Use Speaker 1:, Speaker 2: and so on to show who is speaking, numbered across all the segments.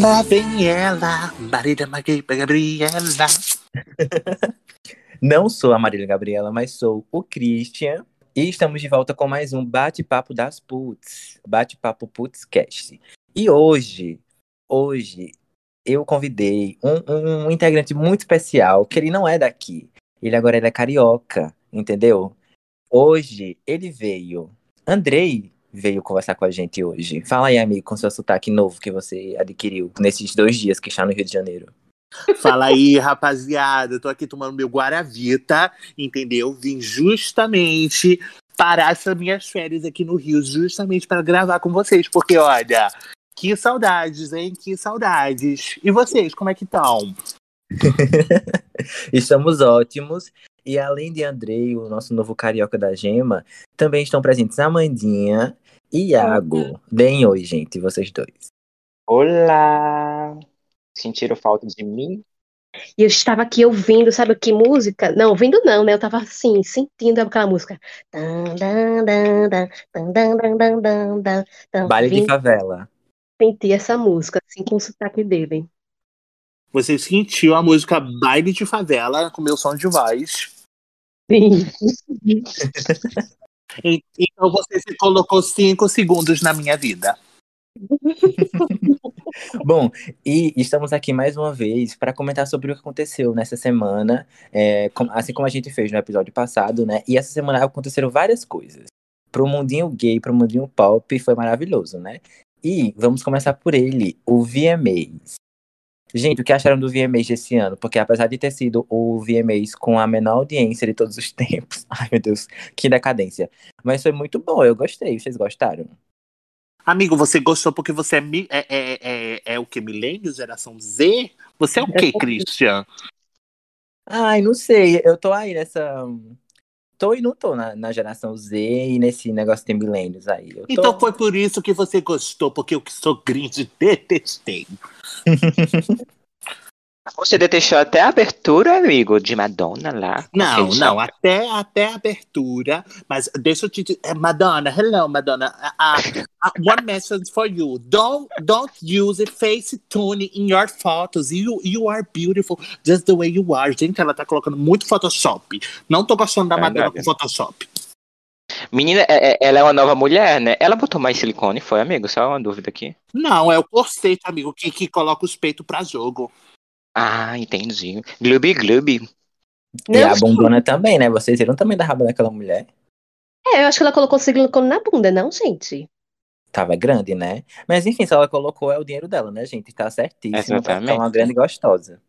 Speaker 1: Lá vem ela, Marília Gabriela.
Speaker 2: Não sou a Marília Gabriela, mas sou o Christian. E estamos de volta com mais um Bate-Papo das Puts. Bate-Papo Putscast. E hoje, hoje, eu convidei um, um, integrante muito especial, que ele não é daqui. Ele agora é carioca, entendeu? Hoje, ele veio. Andrei veio conversar com a gente hoje. Fala aí, amigo, com seu sotaque novo que você adquiriu nesses dois dias que está no Rio de Janeiro.
Speaker 1: Fala aí, rapaziada. Eu tô aqui tomando meu Guaravita, entendeu? Vim justamente parar essas minhas férias aqui no Rio, justamente para gravar com vocês, porque olha, que saudades, hein? Que saudades. E vocês, como é que estão?
Speaker 2: Estamos ótimos. E além de Andrei, o nosso novo carioca da Gema, também estão presentes Amandinha e Iago. Deem oi, gente, vocês dois.
Speaker 3: Olá! Sentiram falta de mim?
Speaker 4: E eu estava aqui ouvindo, sabe que música? Não, ouvindo não, né? Eu estava assim, sentindo aquela música.
Speaker 2: Baile de favela.
Speaker 4: Senti essa música, assim, com o sotaque dele.
Speaker 1: Você sentiu a música Baile de Favela com meu som de voz.
Speaker 4: Sim.
Speaker 1: então você se colocou cinco segundos na minha vida.
Speaker 2: Bom, e estamos aqui mais uma vez para comentar sobre o que aconteceu nessa semana, é, assim como a gente fez no episódio passado, né? E essa semana aconteceram várias coisas. Pro mundinho gay, pro mundinho pop, foi maravilhoso, né? E vamos começar por ele, o VMAs. Gente, o que acharam do VMAs esse ano? Porque apesar de ter sido o VMAs com a menor audiência de todos os tempos, ai meu Deus, que decadência. Mas foi muito bom, eu gostei. Vocês gostaram?
Speaker 1: Amigo, você gostou porque você é, é, é, é, é o que? Milênio? Geração Z? Você é o que, Christian?
Speaker 2: Ai, não sei. Eu tô aí nessa. Tô e não tô na, na geração Z e nesse negócio de milênios aí. Tô...
Speaker 1: Então foi por isso que você gostou, porque eu que sou gringe detestei.
Speaker 3: Você detestou até a abertura, amigo, de Madonna lá?
Speaker 1: Não, não, até, até a abertura. Mas deixa eu te dizer. Madonna, hello, Madonna. Uh, uh, one message for you. Don't, don't use face tune in your photos. You, you are beautiful just the way you are. Gente, ela tá colocando muito Photoshop. Não tô gostando da Madonna com Photoshop.
Speaker 3: Menina, é, é, ela é uma nova mulher, né? Ela botou mais silicone, foi, amigo? Só uma dúvida aqui.
Speaker 1: Não, é o corset, amigo, que, que coloca os peitos pra jogo.
Speaker 3: Ah, entendi. Gloob Gloob.
Speaker 2: E a bundona também, né? Vocês viram também da raba daquela mulher?
Speaker 4: É, eu acho que ela colocou silicone na bunda, não, gente?
Speaker 2: Tava grande, né? Mas enfim, se ela colocou, é o dinheiro dela, né, gente? Tá certíssimo. Exatamente. Tá uma grande gostosa.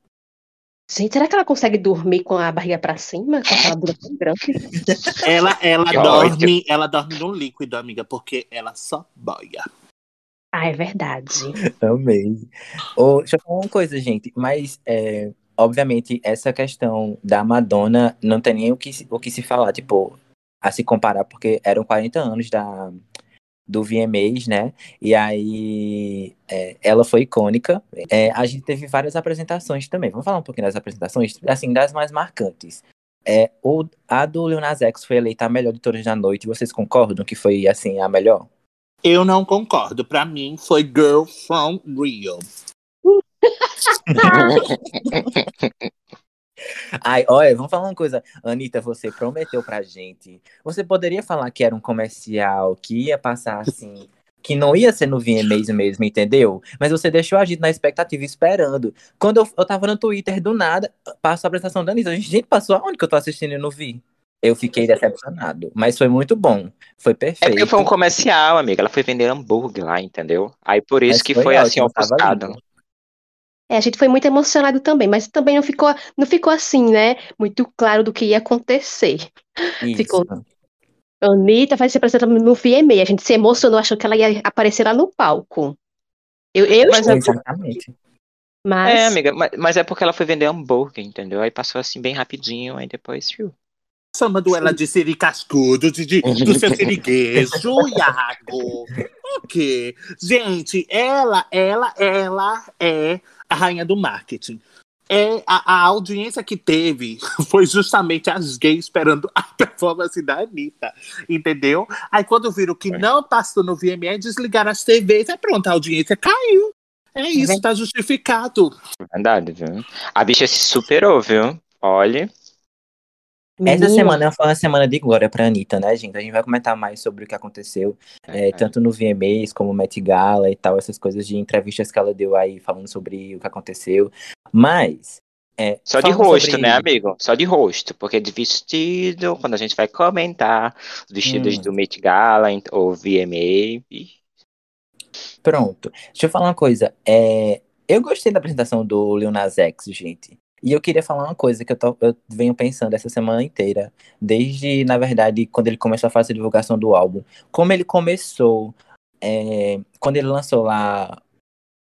Speaker 4: Gente, será que ela consegue dormir com a barriga pra cima? Com aquela bunda tão grande?
Speaker 1: ela, ela, dorme, ela dorme no líquido, amiga, porque ela só boia.
Speaker 4: Ah, é verdade.
Speaker 2: Amei. Oh, deixa eu falar uma coisa, gente. Mas, é, obviamente, essa questão da Madonna não tem nem o que, o que se falar, tipo, a se comparar, porque eram 40 anos da, do VMAs, né? E aí é, ela foi icônica. É, a gente teve várias apresentações também. Vamos falar um pouquinho das apresentações, assim, das mais marcantes. É, o, a do Lil Nas X foi eleita a melhor de todas da noite. Vocês concordam que foi, assim, a melhor?
Speaker 1: Eu não concordo. Para mim, foi Girl from Rio.
Speaker 2: Ai, olha, vamos falar uma coisa. Anitta, você prometeu pra gente. Você poderia falar que era um comercial que ia passar assim, que não ia ser no VMAs mesmo, entendeu? Mas você deixou a gente na expectativa esperando. Quando eu, eu tava no Twitter, do nada, passou a apresentação da Anitta. Gente, passou aonde que eu tô assistindo e não vi? Eu fiquei decepcionado, mas foi muito bom. Foi perfeito. É porque
Speaker 3: foi um comercial, amiga. Ela foi vender hambúrguer lá, entendeu? Aí por isso mas que foi, foi assim ofuscado.
Speaker 4: É, a gente foi muito emocionado também, mas também não ficou, não ficou assim, né? Muito claro do que ia acontecer. Isso. Ficou. Anitta vai se apresentar no VMA. A gente se emocionou, achou que ela ia aparecer lá no palco. Eu, eu
Speaker 2: mas, exatamente.
Speaker 3: Mas... É, amiga, mas, mas, é porque ela foi vender hambúrguer, entendeu? Aí passou assim bem rapidinho, aí depois, viu?
Speaker 1: Chamando ela de Siri Cascudo, de, de, do seu siriguejo, Iago. O quê? Gente, ela, ela, ela é a rainha do marketing. É, a, a audiência que teve foi justamente as gays esperando a performance da Anitta, entendeu? Aí quando viram que é. não passou no VMA, desligaram as TVs, é pronto, a audiência caiu. É isso, tá justificado.
Speaker 3: Verdade, viu? A bicha se superou, viu? Olha.
Speaker 2: Essa
Speaker 4: Menina,
Speaker 2: semana foi uma semana de glória pra Anitta, né, gente? A gente vai comentar mais sobre o que aconteceu, é, tanto no VMAs como Met Gala e tal, essas coisas de entrevistas que ela deu aí falando sobre o que aconteceu. Mas. é,
Speaker 3: Só de rosto,
Speaker 2: sobre-
Speaker 3: né, amigo? Só de rosto. Porque de vestido, quando a gente vai comentar os vestidos
Speaker 2: Hum.
Speaker 3: do Met Gala ou VMA. ih,
Speaker 2: Pronto. Deixa eu falar uma coisa. É, eu gostei da apresentação do Lil Nas X, gente. E eu queria falar uma coisa que eu, tô- eu venho pensando essa semana inteira. Desde, na verdade, quando ele começou a fazer a divulgação do álbum. Como ele começou. é, quando ele lançou lá.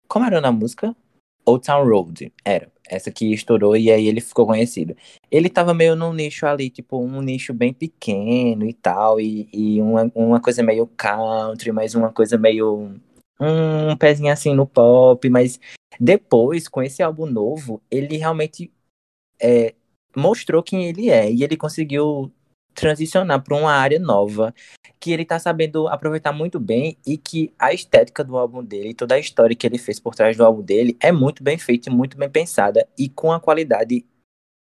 Speaker 2: Como era na música? Old Town Road. Era. Essa que estourou e aí ele ficou conhecido. Ele tava meio num nicho ali, tipo, um nicho bem pequeno e tal. E, e uma, uma coisa meio country, mas uma coisa meio um pezinho assim no pop, mas depois, com esse álbum novo, ele realmente é, mostrou quem ele é e ele conseguiu transicionar para uma área nova que ele tá sabendo aproveitar muito bem e que a estética do álbum dele, toda a história que ele fez por trás do álbum dele é muito bem feita e muito bem pensada e com a qualidade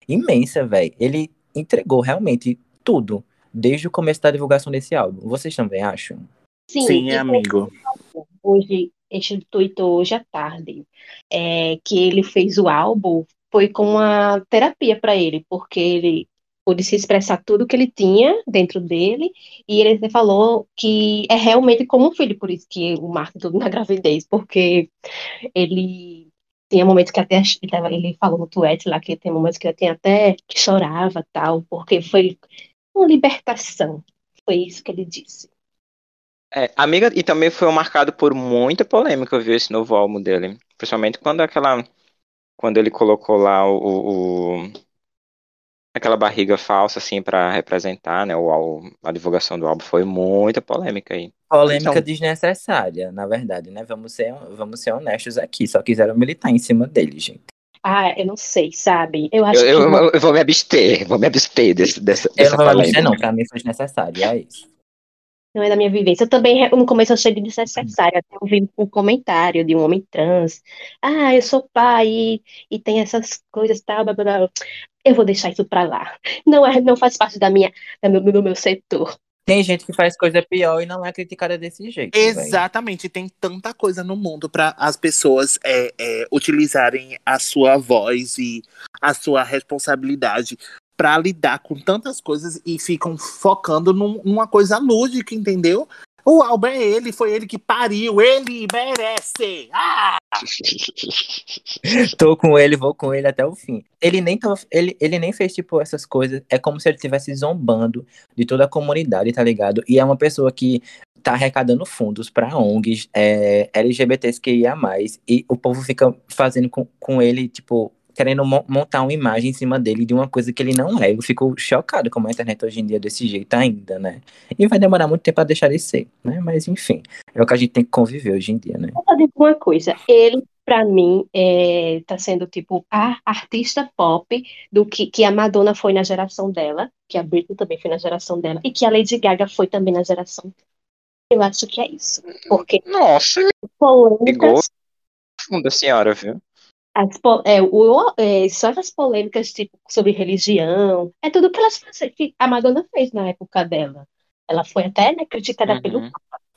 Speaker 2: imensa, velho. Ele entregou realmente tudo desde o começo da divulgação desse álbum. Vocês também acham?
Speaker 4: sim,
Speaker 1: Sim, amigo.
Speaker 4: hoje, gente tweetou hoje à tarde, é, que ele fez o álbum, foi com uma terapia para ele, porque ele pôde se expressar tudo que ele tinha dentro dele, e ele falou que é realmente como um filho, por isso que o marca tudo na gravidez, porque ele tinha momentos que até ele falou no tweet lá que tem momentos que eu tinha até que chorava tal, porque foi uma libertação. Foi isso que ele disse.
Speaker 3: É, amiga, e também foi marcado por muita polêmica, viu, esse novo álbum dele. Principalmente quando aquela. Quando ele colocou lá o. o- o- aquela barriga falsa, assim, pra representar, né? O, a divulgação do álbum foi muita polêmica aí.
Speaker 2: Polêmica
Speaker 3: Então-
Speaker 2: desnecessária, na verdade, né? Vamos ser, vamos ser honestos aqui. Só quiseram militar em cima dele, gente.
Speaker 4: Ah, eu não sei, sabe? Eu acho
Speaker 3: Eu,
Speaker 4: que
Speaker 3: eu- eu vou me abster, vou me abster desse, dessa,
Speaker 2: Eu
Speaker 3: dessa
Speaker 2: não vou me dizer,
Speaker 3: polêmica.
Speaker 2: não. Pra mim foi desnecessário, é isso.
Speaker 4: Não é da minha vivência. Eu também, no começo, eu achei desnecessário. Até ouvi um comentário de um homem trans. Ah, eu sou pai e, e tem essas coisas, tal, blá, blá, blá. Eu vou deixar isso pra lá. Não é, não faz parte da minha, da meu, do meu setor.
Speaker 2: Tem gente que faz coisa pior e não é criticada desse jeito.
Speaker 1: Exatamente, tem tanta coisa no mundo para as pessoas é, é, utilizarem a sua voz e a sua responsabilidade para lidar com tantas coisas e ficam focando num- numa coisa lúdica, entendeu? O álbum é ele, foi ele que pariu, ele merece! Ah!
Speaker 2: Tô com ele, vou com ele até o fim. Ele nem, tava, ele, ele nem fez, tipo, essas coisas. É como se ele estivesse zombando de toda a comunidade, tá ligado? E é uma pessoa que tá arrecadando fundos pra ONGs é, LGBTs que ia mais. E o povo fica fazendo com, com ele, tipo, querendo mo- montar uma imagem em cima dele de uma coisa que ele não é. Eu fico chocado como a internet hoje em dia é desse jeito ainda, né? E vai demorar muito tempo pra deixar de ser, né? Mas enfim, é o que a gente tem que conviver hoje em dia, né?
Speaker 4: Vou dizer uma coisa. Ele, pra mim, é, tá sendo tipo a artista pop do que, que a Madonna foi na geração dela, que a Britney também foi na geração dela, e que a Lady Gaga foi também na geração dela. Eu acho que é isso. Porque
Speaker 3: Nossa,
Speaker 4: polêmicas,
Speaker 3: funda senhora, viu?
Speaker 4: As, é, o, é, só as polêmicas tipo, sobre religião, é tudo que elas que a Madonna fez na época dela. Ela foi até né, criticada pelo
Speaker 3: Uhum.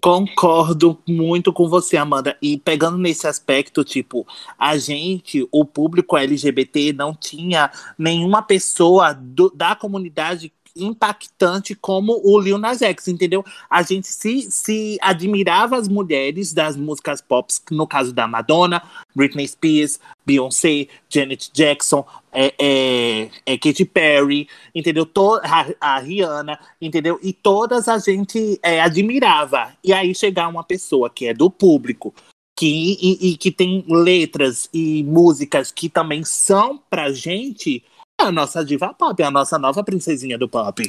Speaker 1: Concordo muito com você, Amanda. E pegando nesse aspecto, tipo, a gente, o público LGBT, não tinha nenhuma pessoa do- da comunidade impactante como o Lil Nas X, entendeu? A gente se, se admirava as mulheres das músicas pop, no caso da Madonna, Britney Spears, Beyoncé, Janet Jackson, é, é, é Katy Perry, entendeu? To- a, a Rihanna, entendeu? E todas a gente é, admirava. E aí chegar uma pessoa que é do público, que, e, e que tem letras e músicas que também são pra gente, a nossa diva pop, é a nossa nova princesinha do pop.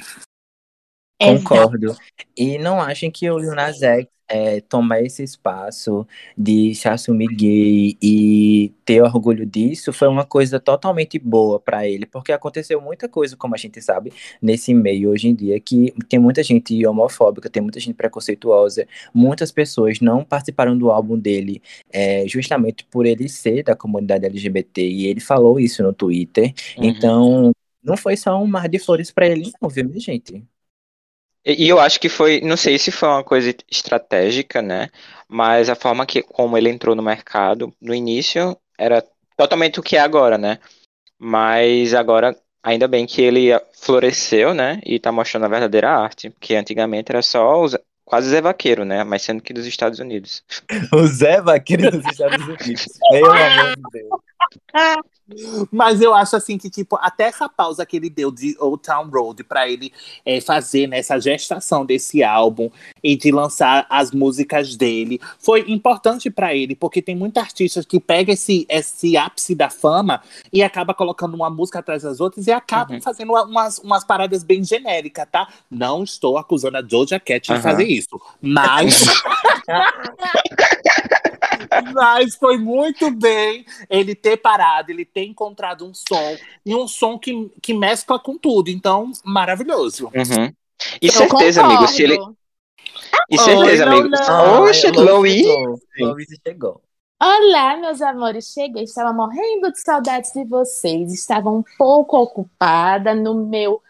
Speaker 2: Concordo. E não achem que o Lil Nas X é, tomar esse espaço de se assumir gay e ter orgulho disso foi uma coisa totalmente boa para ele, porque aconteceu muita coisa, como a gente sabe, nesse meio hoje em dia, que tem muita gente homofóbica, tem muita gente preconceituosa, muitas pessoas não participaram do álbum dele é, justamente por ele ser da comunidade LGBT, e ele falou isso no Twitter, uhum. então não foi só um mar de flores para ele, não, viu, minha gente?
Speaker 3: E, eu acho que foi, não sei se foi uma coisa estratégica, né? Mas a forma que como ele entrou no mercado, no início era totalmente o que é agora, né? Mas agora, ainda bem que ele floresceu, né? E tá mostrando a verdadeira arte, porque antigamente era só os, quase Zé Vaqueiro, né? Mas sendo que dos Estados Unidos.
Speaker 2: O Zé Vaqueiro dos Estados Unidos. Pelo amor de Deus.
Speaker 1: Mas eu acho assim que, tipo, até essa pausa que ele deu de Old Town Road para ele é, fazer nessa né, gestação desse álbum e de lançar as músicas dele foi importante para ele, porque tem muita artista que pega esse, esse ápice da fama e acaba colocando uma música atrás das outras e acaba uhum. fazendo umas, umas paradas bem genéricas, tá? Não estou acusando a Doja Cat uhum. de fazer isso, mas. Mas foi muito bem ele ter parado, ele ter encontrado um som, e um som que, que mescla com tudo. Então, maravilhoso.
Speaker 3: Uhum. E Eu certeza, concordo. amigo, se ele. E certeza, Oi, amigo.
Speaker 2: Oxe, Chloe. Chloe chegou.
Speaker 5: Olá, meus amores, cheguei. Estava morrendo de saudades de vocês. Estava um pouco ocupada no meu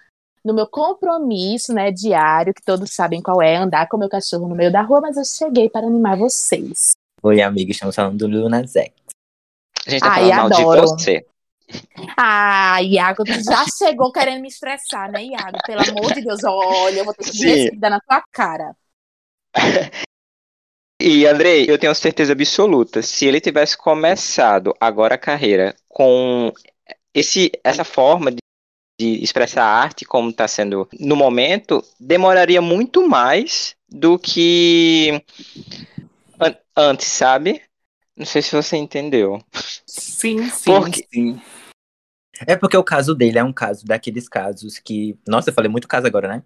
Speaker 5: no meu compromisso, né, diário, que todos sabem qual é, andar com meu cachorro no meio da rua, mas eu cheguei para animar vocês.
Speaker 2: Oi, amiga, estamos falando do Luna Zex.
Speaker 3: A gente tá Ai, falando adoro. de você.
Speaker 5: Ah, Iago, tu já chegou querendo me estressar, né, Iago? Pelo amor de Deus, olha, eu vou ter que dar na tua cara.
Speaker 3: E, Andrei, eu tenho certeza absoluta, se ele tivesse começado agora a carreira com esse, essa forma de, de expressar arte como está sendo no momento, demoraria muito mais do que an antes, sabe? Não sei se você entendeu.
Speaker 1: Sim, sim, porque... sim.
Speaker 2: É porque o caso dele é um caso daqueles casos que. Nossa, eu falei muito caso agora, né?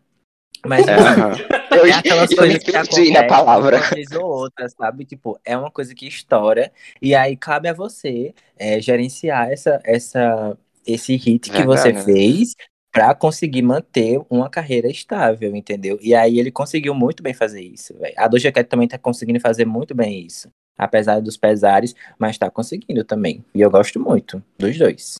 Speaker 2: Mas é,
Speaker 3: eu, é aquelas coisas que acontecem na palavra.
Speaker 2: uma vez ou outra, sabe? Tipo, é uma coisa que estoura e aí cabe a você é, gerenciar essa, essa, esse hit que você fez para conseguir manter uma carreira estável, entendeu? E aí ele conseguiu muito bem fazer isso, velho. A Doja Cat também tá conseguindo fazer muito bem isso, apesar dos pesares, mas tá conseguindo também. E eu gosto muito dos dois.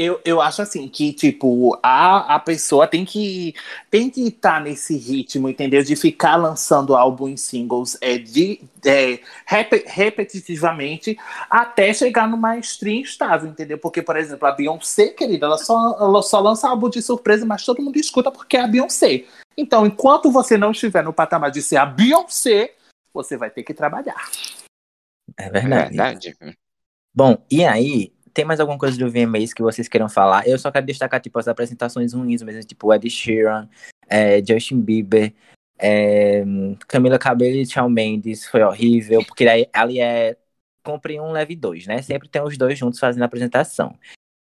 Speaker 1: Eu, eu acho assim que, tipo, a, a pessoa tem que tem que estar tá nesse ritmo, entendeu? De ficar lançando álbum em singles é, de, é, rep, repetitivamente até chegar numa stream estável, entendeu? Porque, por exemplo, a Beyoncé, querida, ela só, ela só lança álbum de surpresa, mas todo mundo escuta porque é a Beyoncé. Então, enquanto você não estiver no patamar de ser a Beyoncé, você vai ter que trabalhar.
Speaker 2: É verdade. É verdade. Bom, e aí, tem mais alguma coisa do VMAs que vocês queiram falar? Eu só quero destacar, tipo, as apresentações ruins mesmo, tipo Ed Sheeran, é, Justin Bieber, é, Camila Cabello e Shawn Mendes, foi horrível, porque aí, ali é compre um, leve dois, né? Sempre tem os dois juntos fazendo a apresentação.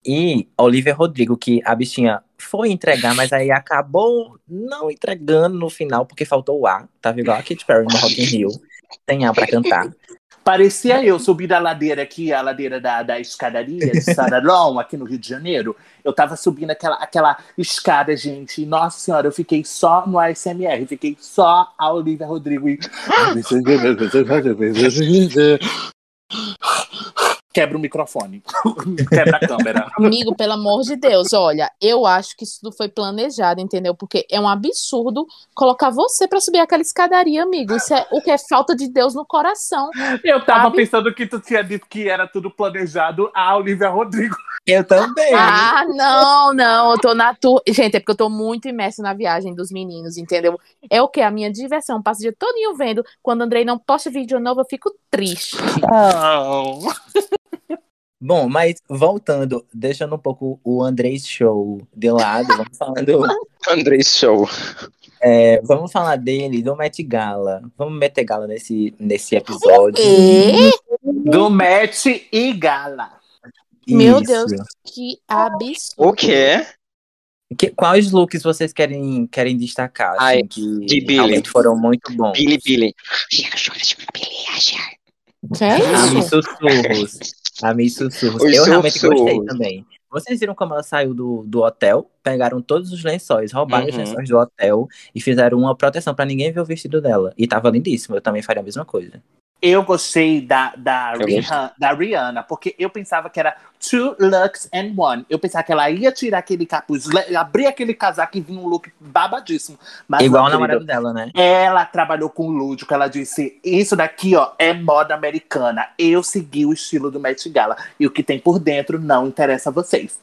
Speaker 2: E Olivia Rodrigo, que a bichinha foi entregar, mas aí acabou não entregando no final, porque faltou o ar. Tava igual a Katy Perry no Rock in Rio. Tem ar pra cantar.
Speaker 1: Parecia eu subir a ladeira aqui, a ladeira da, da escadaria de Sararão, aqui no Rio de Janeiro. Eu tava subindo aquela, aquela escada, gente. Nossa senhora, eu fiquei só no ASMR, fiquei só a Olivia Rodrigo. E quebra o microfone, quebra a câmera.
Speaker 5: Amigo, pelo amor de Deus, olha, eu acho que isso tudo foi planejado, entendeu? Porque é um absurdo colocar você para subir aquela escadaria, amigo. Isso é o que é falta de Deus no coração.
Speaker 1: Eu tava sabe? pensando que tu tinha dito que era tudo planejado a Olivia Rodrigo.
Speaker 2: Eu também.
Speaker 5: Ah, não, não, eu tô na tour. Gente, é porque eu tô muito imersa na viagem dos meninos, entendeu? É o que? A minha diversão. Passo o dia todinho vendo. Quando o Andrei não posta vídeo novo, eu fico triste.
Speaker 1: Oh.
Speaker 2: Bom, mas voltando, deixando um pouco o Andrés Show de lado, vamos falando.
Speaker 3: Andrés Show.
Speaker 2: É, vamos falar dele, do Met Gala. Vamos meter gala nesse, nesse episódio.
Speaker 1: Do Met e Gala.
Speaker 5: Meu Deus, que absurdo.
Speaker 3: O quê?
Speaker 2: Que, quais looks vocês querem, querem destacar?
Speaker 3: Ai,
Speaker 2: Assim, que
Speaker 3: de Billy.
Speaker 2: foram muito bons.
Speaker 3: Billy, Billy.
Speaker 5: Que é isso?
Speaker 2: Sussurros. A Miss Sussurros.
Speaker 3: Os
Speaker 2: Eu realmente
Speaker 3: sussurros.
Speaker 2: gostei também. Vocês viram como ela saiu do, do hotel? Pegaram todos os lençóis, roubaram os
Speaker 3: Uhum.
Speaker 2: lençóis do hotel e fizeram uma proteção pra ninguém ver o vestido dela. E tava lindíssimo. Eu também faria a mesma coisa.
Speaker 1: Eu gostei da, da,
Speaker 3: Eu
Speaker 1: Rihanna, da Rihanna, porque eu pensava que era two looks and one. Eu pensava que ela ia tirar aquele capuz, abrir aquele casaco e vir um look babadíssimo. Mas
Speaker 2: Igual o namorado dela, né?
Speaker 1: Ela trabalhou com o lúdico, ela disse: Isso daqui, ó, é moda americana. Eu segui o estilo do Met Gala. E o que tem por dentro não interessa a vocês.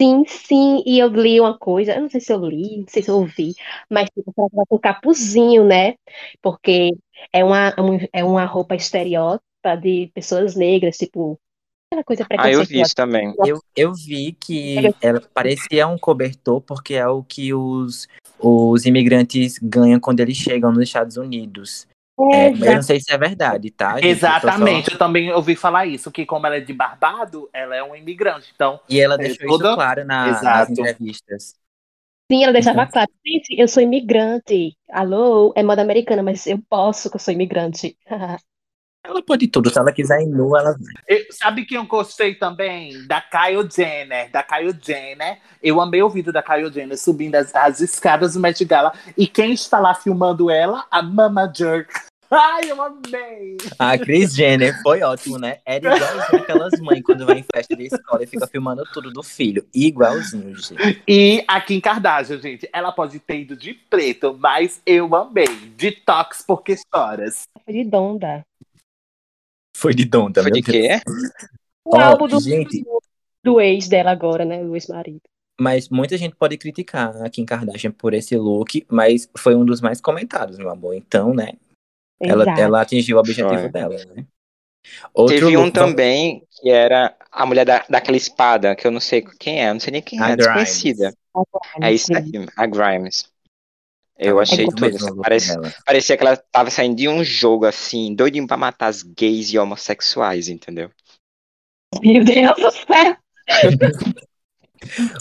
Speaker 4: Sim, sim, e eu li uma coisa, eu não sei se eu li, não sei se eu ouvi, mas tipo, ela tava com capuzinho, né? Porque é uma, um- é uma roupa estereótipa de pessoas negras, tipo, aquela coisa
Speaker 3: Ah, eu vi isso também.
Speaker 2: Eu, eu vi que ela parecia um cobertor porque é o que os, os imigrantes ganham quando eles chegam nos Estados Unidos. É, eu não sei se é verdade, tá? gente? Eu tô só-
Speaker 1: Exatamente, eu também ouvi falar isso, que como ela é de Barbado, ela é um imigrante. Então,
Speaker 2: E ela
Speaker 1: É,
Speaker 2: deixou
Speaker 1: toda-
Speaker 2: isso claro na- nas entrevistas.
Speaker 4: Sim, ela deixava
Speaker 2: Então-
Speaker 4: claro, gente, eu sou imigrante. Alô, é moda americana, mas eu posso que eu sou imigrante.
Speaker 2: Ela pode tudo, se ela quiser ir nua, ela vai.
Speaker 1: eu- sabe quem eu gostei também? Da Kyle Jenner. Da Kyle Jenner. Eu amei o vídeo da Kyle Jenner subindo as, as escadas do Met Gala. E quem está lá filmando ela? A Mama Jerk. Ai, eu amei!
Speaker 2: A Kris Jenner foi ótimo, né? Era igualzinho aquelas mães quando vai em festa de escola e fica filmando tudo do filho. Igualzinho, gente.
Speaker 1: E a Kim Kardashian, gente, ela pode ter ido de preto, mas eu amei. Detox por que choras.
Speaker 4: Foi de donda.
Speaker 2: Foi de donda,
Speaker 3: Foi de quê?
Speaker 4: O
Speaker 2: Ó,
Speaker 4: álbum do,
Speaker 2: gente.
Speaker 4: do ex dela agora, né? O ex-marido.
Speaker 2: Mas muita gente pode criticar a Kim Kardashian por esse look, mas foi um dos mais comentados, meu amor. Então, né? Ela, ela atingiu o objetivo
Speaker 3: Foi.
Speaker 2: dela, né? Outro
Speaker 3: Teve um também que era a mulher da, daquela espada, que eu não sei quem é, não sei nem quem
Speaker 2: A
Speaker 3: é,
Speaker 2: Grimes.
Speaker 3: desconhecida. É isso aí, a Grimes. Eu
Speaker 2: Tava
Speaker 3: achei tudo.
Speaker 2: look
Speaker 3: Parece, parecia que ela tava saindo de um jogo assim, doidinho pra matar as gays e homossexuais, entendeu?
Speaker 4: Meu Deus do céu.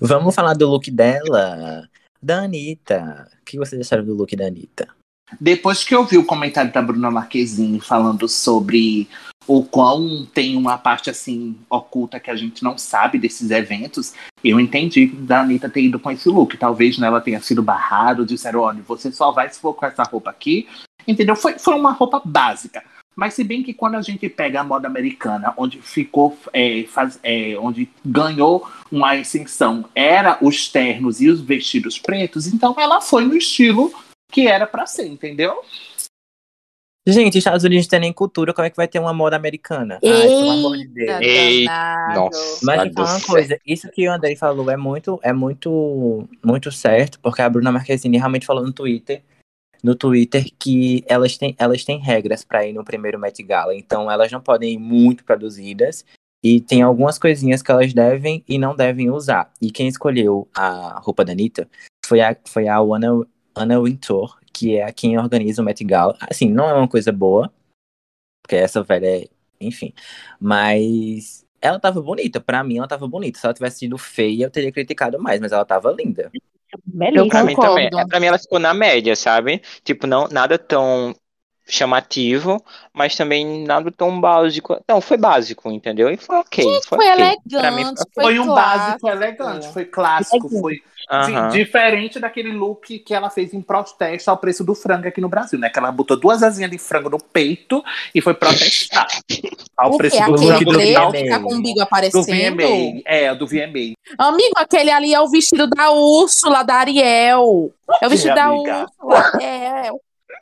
Speaker 2: Vamos falar do look dela. Da Anitta. O que vocês acharam do look da Anitta?
Speaker 1: Depois que eu vi o comentário da Bruna Marquezine falando sobre o quão tem uma parte assim oculta que a gente não sabe desses eventos, eu entendi da Anitta ter ido com esse look. Talvez nela tenha sido barrado, disseram, olha, você só vai se for com essa roupa aqui. Entendeu? Foi, foi uma roupa básica. Mas se bem que quando a gente pega a moda americana, onde ficou, é, faz- é, onde ganhou uma ascensão, era os ternos e os vestidos pretos, então ela foi no estilo que era pra ser, entendeu?
Speaker 2: Gente, Estados Unidos não tem nem cultura, como é que vai ter uma moda americana? Ai, pelo amor de Deus.
Speaker 3: Ei,
Speaker 5: danado.
Speaker 3: Nossa.
Speaker 2: Mas uma coisa, isso que o Andrei falou é muito, é muito, muito certo, porque a Bruna Marquezine realmente falou no Twitter, no Twitter que elas têm, elas têm regras para ir no primeiro Met Gala, então elas não podem ir muito produzidas e tem algumas coisinhas que elas devem e não devem usar. E quem escolheu a roupa da Anitta foi a, foi a Anna Wintour, que é quem organiza o Met Gala. Assim, não é uma coisa boa, porque essa velha é, enfim, mas ela tava bonita, pra mim ela tava bonita. Se ela tivesse sido feia, eu teria criticado mais, mas ela tava linda.
Speaker 4: Belíssimo.
Speaker 3: Pra mim também. É, Pra mim ela ficou na média, sabe? Tipo, não, nada tão chamativo, mas também nada tão básico. Não, foi básico, entendeu? E foi ok. foi
Speaker 5: Foi
Speaker 3: ok.
Speaker 5: elegante,
Speaker 3: mim,
Speaker 5: foi,
Speaker 1: Foi um
Speaker 5: clássico.
Speaker 1: básico elegante, foi clássico, foi diferente daquele look que ela fez em protesto ao preço do frango aqui no Brasil, né? Que ela botou duas asinhas de frango no peito e foi protestar ao
Speaker 5: O
Speaker 1: preço
Speaker 5: quê?
Speaker 1: do
Speaker 5: Aquele
Speaker 2: do
Speaker 1: frango
Speaker 2: VMA.
Speaker 5: que tá com o umbigo
Speaker 1: do
Speaker 5: aparecendo?
Speaker 1: VMA. É, do VMA.
Speaker 5: Amigo, aquele ali é o vestido da Úrsula, da Ariel. É o vestido da
Speaker 1: amiga.
Speaker 5: Úrsula. É, é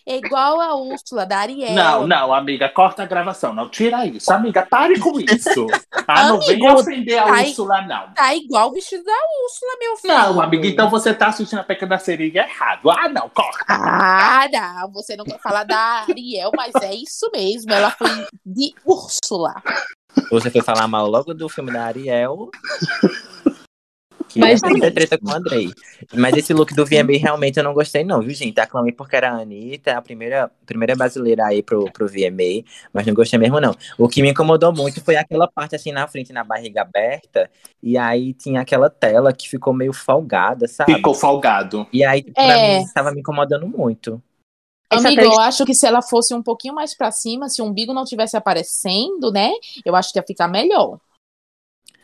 Speaker 5: igual a Úrsula, da Ariel.
Speaker 1: Não, não, amiga, corta a gravação. Não, tira isso. Amiga, pare com isso. Ah, não venha ofender a
Speaker 5: ai-
Speaker 1: Úrsula, não.
Speaker 5: Tá igual o vestido da Úrsula, meu filho.
Speaker 1: Não, amiga, então você tá assistindo a Pequena Sereia errado. Ah, não, corta.
Speaker 5: Ah, não, você não quer falar da Ariel, mas é isso mesmo. Ela foi de Úrsula.
Speaker 2: Você foi falar mal logo do filme da Ariel. Que Mas tem muita treta com o Andrei. Mas esse look do VMA realmente eu não gostei, não, viu, gente? Aclamei porque era a Anitta, a primeira, primeira brasileira aí pro, pro VMA, mas não gostei mesmo, não. O que me incomodou muito foi aquela parte assim na frente, na barriga aberta, e aí tinha aquela tela que ficou meio folgada, sabe?
Speaker 1: Ficou folgado.
Speaker 2: E aí, pra é. mim, estava me incomodando muito.
Speaker 5: Amigo, eu acho que se ela fosse um pouquinho mais para cima, se o umbigo não tivesse aparecendo, né? Eu acho que ia ficar melhor.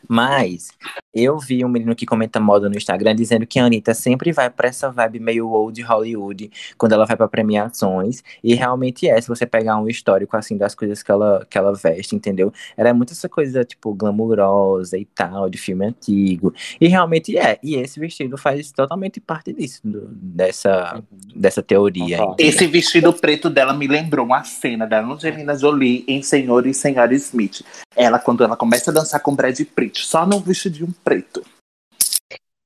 Speaker 2: Mas eu vi um menino que comenta moda no Instagram dizendo que a Anitta sempre vai pra essa vibe meio old Hollywood quando ela vai pra premiações. E realmente é, se você pegar um histórico assim das coisas que ela, que ela veste, entendeu? Ela é muito essa coisa, tipo, glamurosa e tal, de filme antigo. E realmente é. E esse vestido faz totalmente parte disso, do, dessa, uhum. dessa teoria.
Speaker 1: Uhum. Esse vestido preto dela me lembrou uma cena da Angelina Jolie em Senhor e Senhora Smith. Ela, quando ela começa a dançar com Brad Pitt, só no vestidinho preto.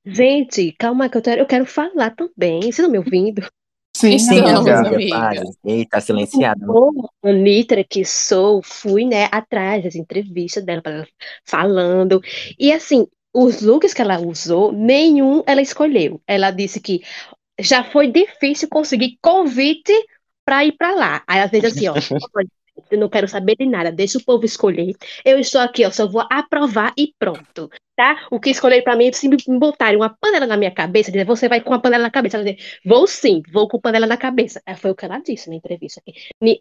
Speaker 4: Gente, calma que eu quero, eu quero falar também. Vocês estão me ouvindo?
Speaker 2: Sim, sim, amiga. Eita, silenciada.
Speaker 4: Anitta, que sou, fui, né, atrás das entrevistas dela, falando. E assim, os looks que ela usou, nenhum ela escolheu. Ela disse que já foi difícil conseguir convite para ir para lá. Aí às vezes assim, ó, eu não quero saber de nada, deixa o povo escolher. Eu estou aqui, ó, só vou aprovar e pronto, tá? O que escolher para mim é se me botarem uma panela na minha cabeça, dizer, você vai com uma panela na cabeça. Ela dizer, vou sim, vou com panela na cabeça. Foi o que ela disse na entrevista.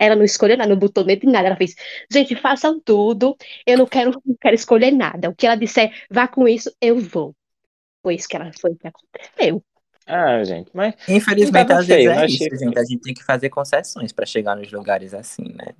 Speaker 4: Ela não escolheu nada, não botou nem de nada. Ela fez, gente, façam tudo, eu não quero, não quero escolher nada. O que ela disser, vá com isso, eu vou. Foi isso que ela foi que aconteceu.
Speaker 3: Ah, gente, mas.
Speaker 2: Infelizmente, às vezes é isso, gente. A gente tem que fazer concessões para chegar nos lugares assim, né?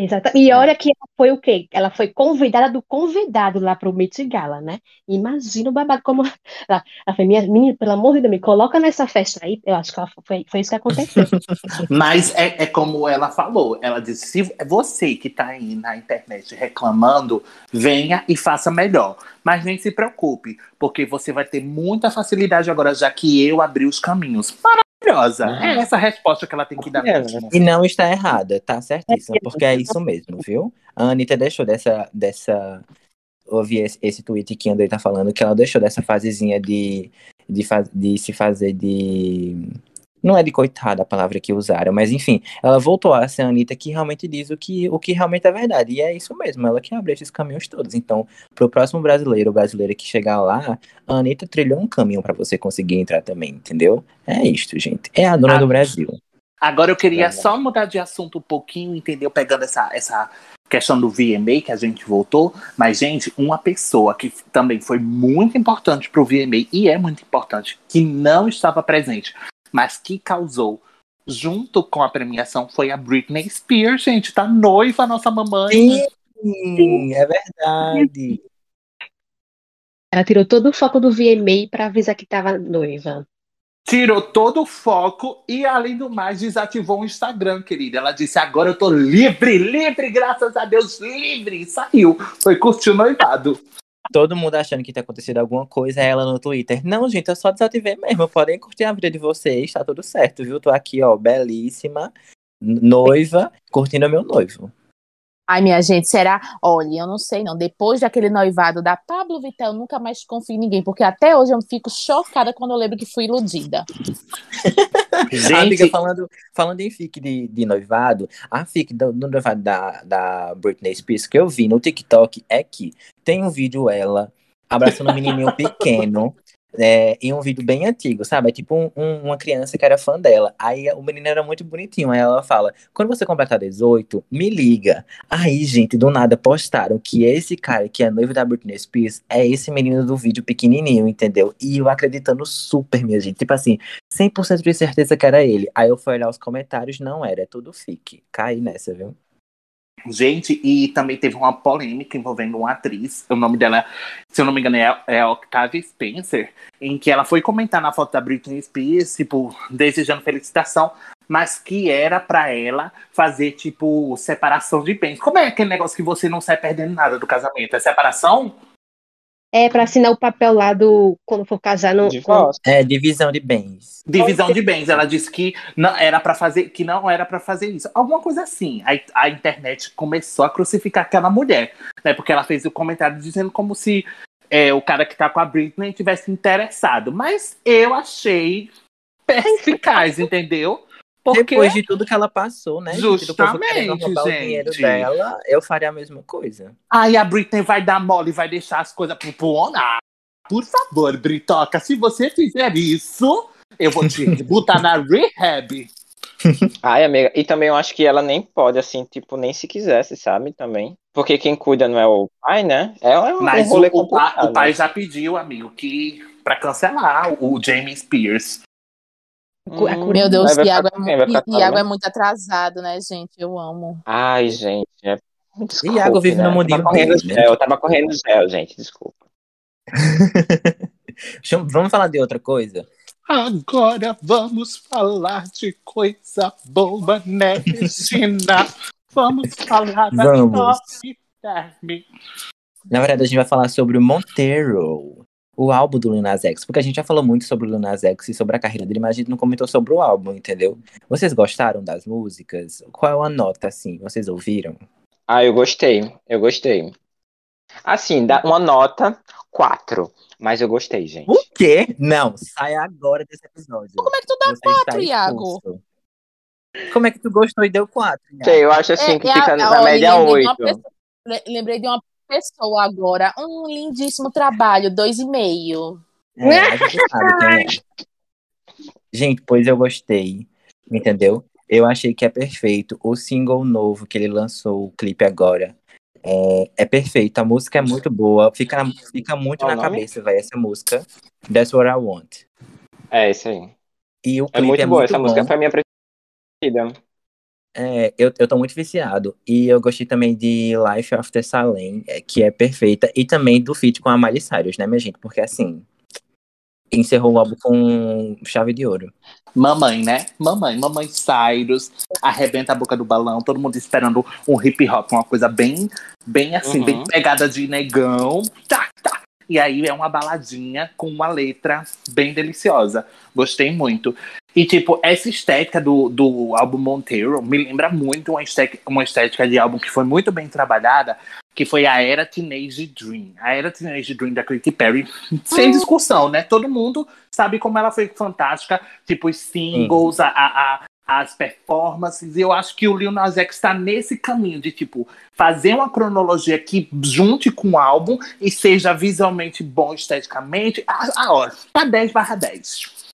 Speaker 4: Exato. E olha que ela foi o quê? Ela foi convidada do convidado lá para o Met Gala, né? Imagina o babado como ela, ela foi, minha menina, pelo amor de Deus, me coloca nessa festa aí. Eu acho que foi, foi isso que aconteceu.
Speaker 1: Mas é, é como ela falou. Ela disse: se você que está aí na internet reclamando, venha e faça melhor. Mas nem se preocupe, porque você vai ter muita facilidade agora, já que eu abri os caminhos. Para maravilhosa. Uhum. É essa a resposta que ela tem que dar. É,
Speaker 2: e não está errada, tá certíssima, porque é isso mesmo, viu? A Anitta deixou dessa. dessa ouvi esse, esse tweet que André tá falando, que ela deixou dessa fasezinha de, de, faz, de se fazer de não é de coitada a palavra que usaram, mas enfim, ela voltou a ser a Anitta que realmente diz o que, o que realmente é verdade. E é isso mesmo, ela que abre esses caminhos todos. Então, pro próximo brasileiro ou brasileira que chegar lá, a Anitta trilhou um caminho para você conseguir entrar também, entendeu? É isto, gente. É a dona ah, do Brasil.
Speaker 1: Agora eu queria é só mudar de assunto um pouquinho, entendeu? Pegando essa, essa questão do VMA que a gente voltou, mas gente, uma pessoa que também foi muito importante pro VMA e é muito importante, que não estava presente, mas que causou junto com a premiação foi a Britney Spears, gente. Tá noiva a nossa mamãe.
Speaker 2: Sim, Sim. é verdade.
Speaker 4: Ela tirou todo o foco do VMA para avisar que tava noiva.
Speaker 1: Tirou todo o foco e, além do mais, desativou o Instagram, querida. Ela disse: agora eu tô livre, livre, graças a Deus, livre. Saiu. Foi curtir o noivado.
Speaker 2: Todo mundo achando que tinha acontecido alguma coisa, ela no Twitter. Não, gente, eu só desativei mesmo. Podem curtir a vida de vocês, tá tudo certo, viu? Tô aqui, ó, belíssima, noiva, curtindo meu noivo.
Speaker 5: Ai, minha gente, será? Olha, eu não sei não. Depois daquele noivado da Pablo Vittel, eu nunca mais confio em ninguém, porque até hoje eu fico chocada quando eu lembro que fui iludida.
Speaker 2: Gente... Amiga, falando, falando em fic de, de noivado, a fic do, do noivado da, da Britney Spears que eu vi no TikTok é que tem um vídeo ela abraçando um menininho pequeno é, em um vídeo bem antigo, sabe? É tipo um, um, uma criança que era fã dela. Aí o menino era muito bonitinho. Aí ela fala: quando você completar 18, me liga. Aí, gente, do nada postaram que esse cara que é noivo da Britney Spears é esse menino do vídeo pequenininho, entendeu? E eu acreditando super, minha gente. Tipo assim, 100% de certeza que era ele. Aí eu fui olhar os comentários, não era, é tudo fique. Caí nessa, viu?
Speaker 1: Gente, e também teve uma polêmica envolvendo uma atriz, o nome dela, se eu não me engano, é, é Octavia Spencer, em que ela foi comentar na foto da Britney Spears, tipo, desejando felicitação, mas que era para ela fazer, tipo, separação de bens. Como é aquele negócio que você não sai perdendo nada do casamento? É separação?
Speaker 4: É para assinar o papel lá do quando for casar no.
Speaker 2: É divisão de bens.
Speaker 1: Divisão de bens. Ela disse que não era para fazer, que não era para fazer isso. Alguma coisa assim. Aí a internet começou a crucificar aquela mulher, né? Porque ela fez o comentário dizendo como se é, o cara que tá com a Britney tivesse interessado. Mas eu achei perspicaz, entendeu?
Speaker 2: Porque... Depois de tudo que ela passou, né?
Speaker 1: Justamente,
Speaker 2: gente. O dinheiro dela, eu faria a mesma coisa.
Speaker 1: Aí a Britney vai dar mole e vai deixar as coisas pro Puona. Por favor, Britoca, se você fizer isso, eu vou te botar na rehab.
Speaker 3: Ai, amiga, e também eu acho que ela nem pode, assim, tipo, nem se quisesse, sabe, também. Porque quem cuida não é o pai, né? É um
Speaker 1: Mas rolê o, o, pai, o pai já pediu, amigo, que pra cancelar o James Spears.
Speaker 5: Hum, Meu Deus, Iago, é, Iago é muito atrasado, né, gente? Eu amo.
Speaker 3: Ai, gente. É...
Speaker 2: Desculpa, Iago vive né? no mundinho
Speaker 3: tava correndo dele, né? Eu tava correndo gel, gente, desculpa.
Speaker 2: Vamos falar de outra coisa?
Speaker 1: Agora vamos falar de coisa boa, né, Cristina? vamos falar da vamos. Term.
Speaker 2: Na verdade, a gente vai falar sobre o Montero, o álbum do Lil Nas X, porque a gente já falou muito sobre o Lil Nas X e sobre a carreira dele, mas a gente não comentou sobre o álbum, entendeu? Vocês gostaram das músicas? Qual é a nota, assim? Vocês ouviram?
Speaker 3: Ah, eu gostei, eu gostei. Assim, dá uma nota 4, mas eu gostei, gente.
Speaker 2: O quê? Não, sai agora desse episódio.
Speaker 5: Como é que tu dá 4, Iago?
Speaker 2: Como é que tu gostou e deu 4?
Speaker 3: Sei, eu acho assim é, que é fica a, na média 8.
Speaker 5: lembrei de uma pessoa agora. Um lindíssimo trabalho, dois e meio.
Speaker 2: É, é. Gente, pois eu gostei, entendeu? Eu achei que é perfeito. O single novo que ele lançou, o clipe agora, é, é perfeito. A música é muito boa. Fica, fica muito Qual na cabeça, velho, essa música. That's What I Want.
Speaker 3: É, isso aí.
Speaker 2: E o
Speaker 3: é clipe é muito
Speaker 2: é
Speaker 3: boa.
Speaker 2: Muito
Speaker 3: essa
Speaker 2: bom.
Speaker 3: música foi a minha preferida.
Speaker 2: É, eu, eu tô muito viciado. E eu gostei também de Life After Salem, é, que é perfeita. E também do feat com a Miley Cyrus, né, minha gente? Porque assim, encerrou o álbum com chave de ouro.
Speaker 1: Mamãe, né? Mamãe, mamãe Cyrus, arrebenta a boca do balão, todo mundo esperando um hip hop, uma coisa bem, bem assim, uhum. bem pegada de negão. Tá, tá. E aí é uma baladinha com uma letra bem deliciosa. Gostei muito. E, tipo, essa estética do, do álbum Monteiro me lembra muito uma estética, uma estética de álbum que foi muito bem trabalhada, que foi a Era Teenage Dream. A Era Teenage Dream da Katy Perry, sem discussão, né? Todo mundo sabe como ela foi fantástica, tipo, os singles, a, a, as performances. E eu acho que o Lil Nas X está nesse caminho de, tipo, fazer uma cronologia que junte com o álbum e seja visualmente bom esteticamente. Ah, ah ó, tá 10 barra 10.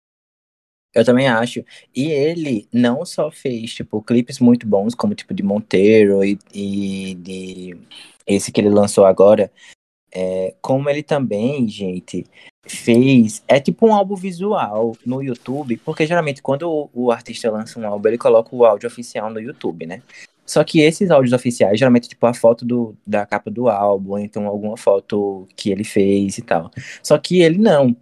Speaker 2: Eu também acho. E ele não só fez, tipo, clipes muito bons, como tipo de Monteiro e, e de esse que ele lançou agora, é, como ele também, gente, fez. É tipo um álbum visual no YouTube, porque geralmente quando o, o, artista lança um álbum, ele coloca o áudio oficial no YouTube, né? Só que esses áudios oficiais, geralmente, tipo, a foto do, da capa do álbum, então alguma foto que ele fez e tal. Só que ele não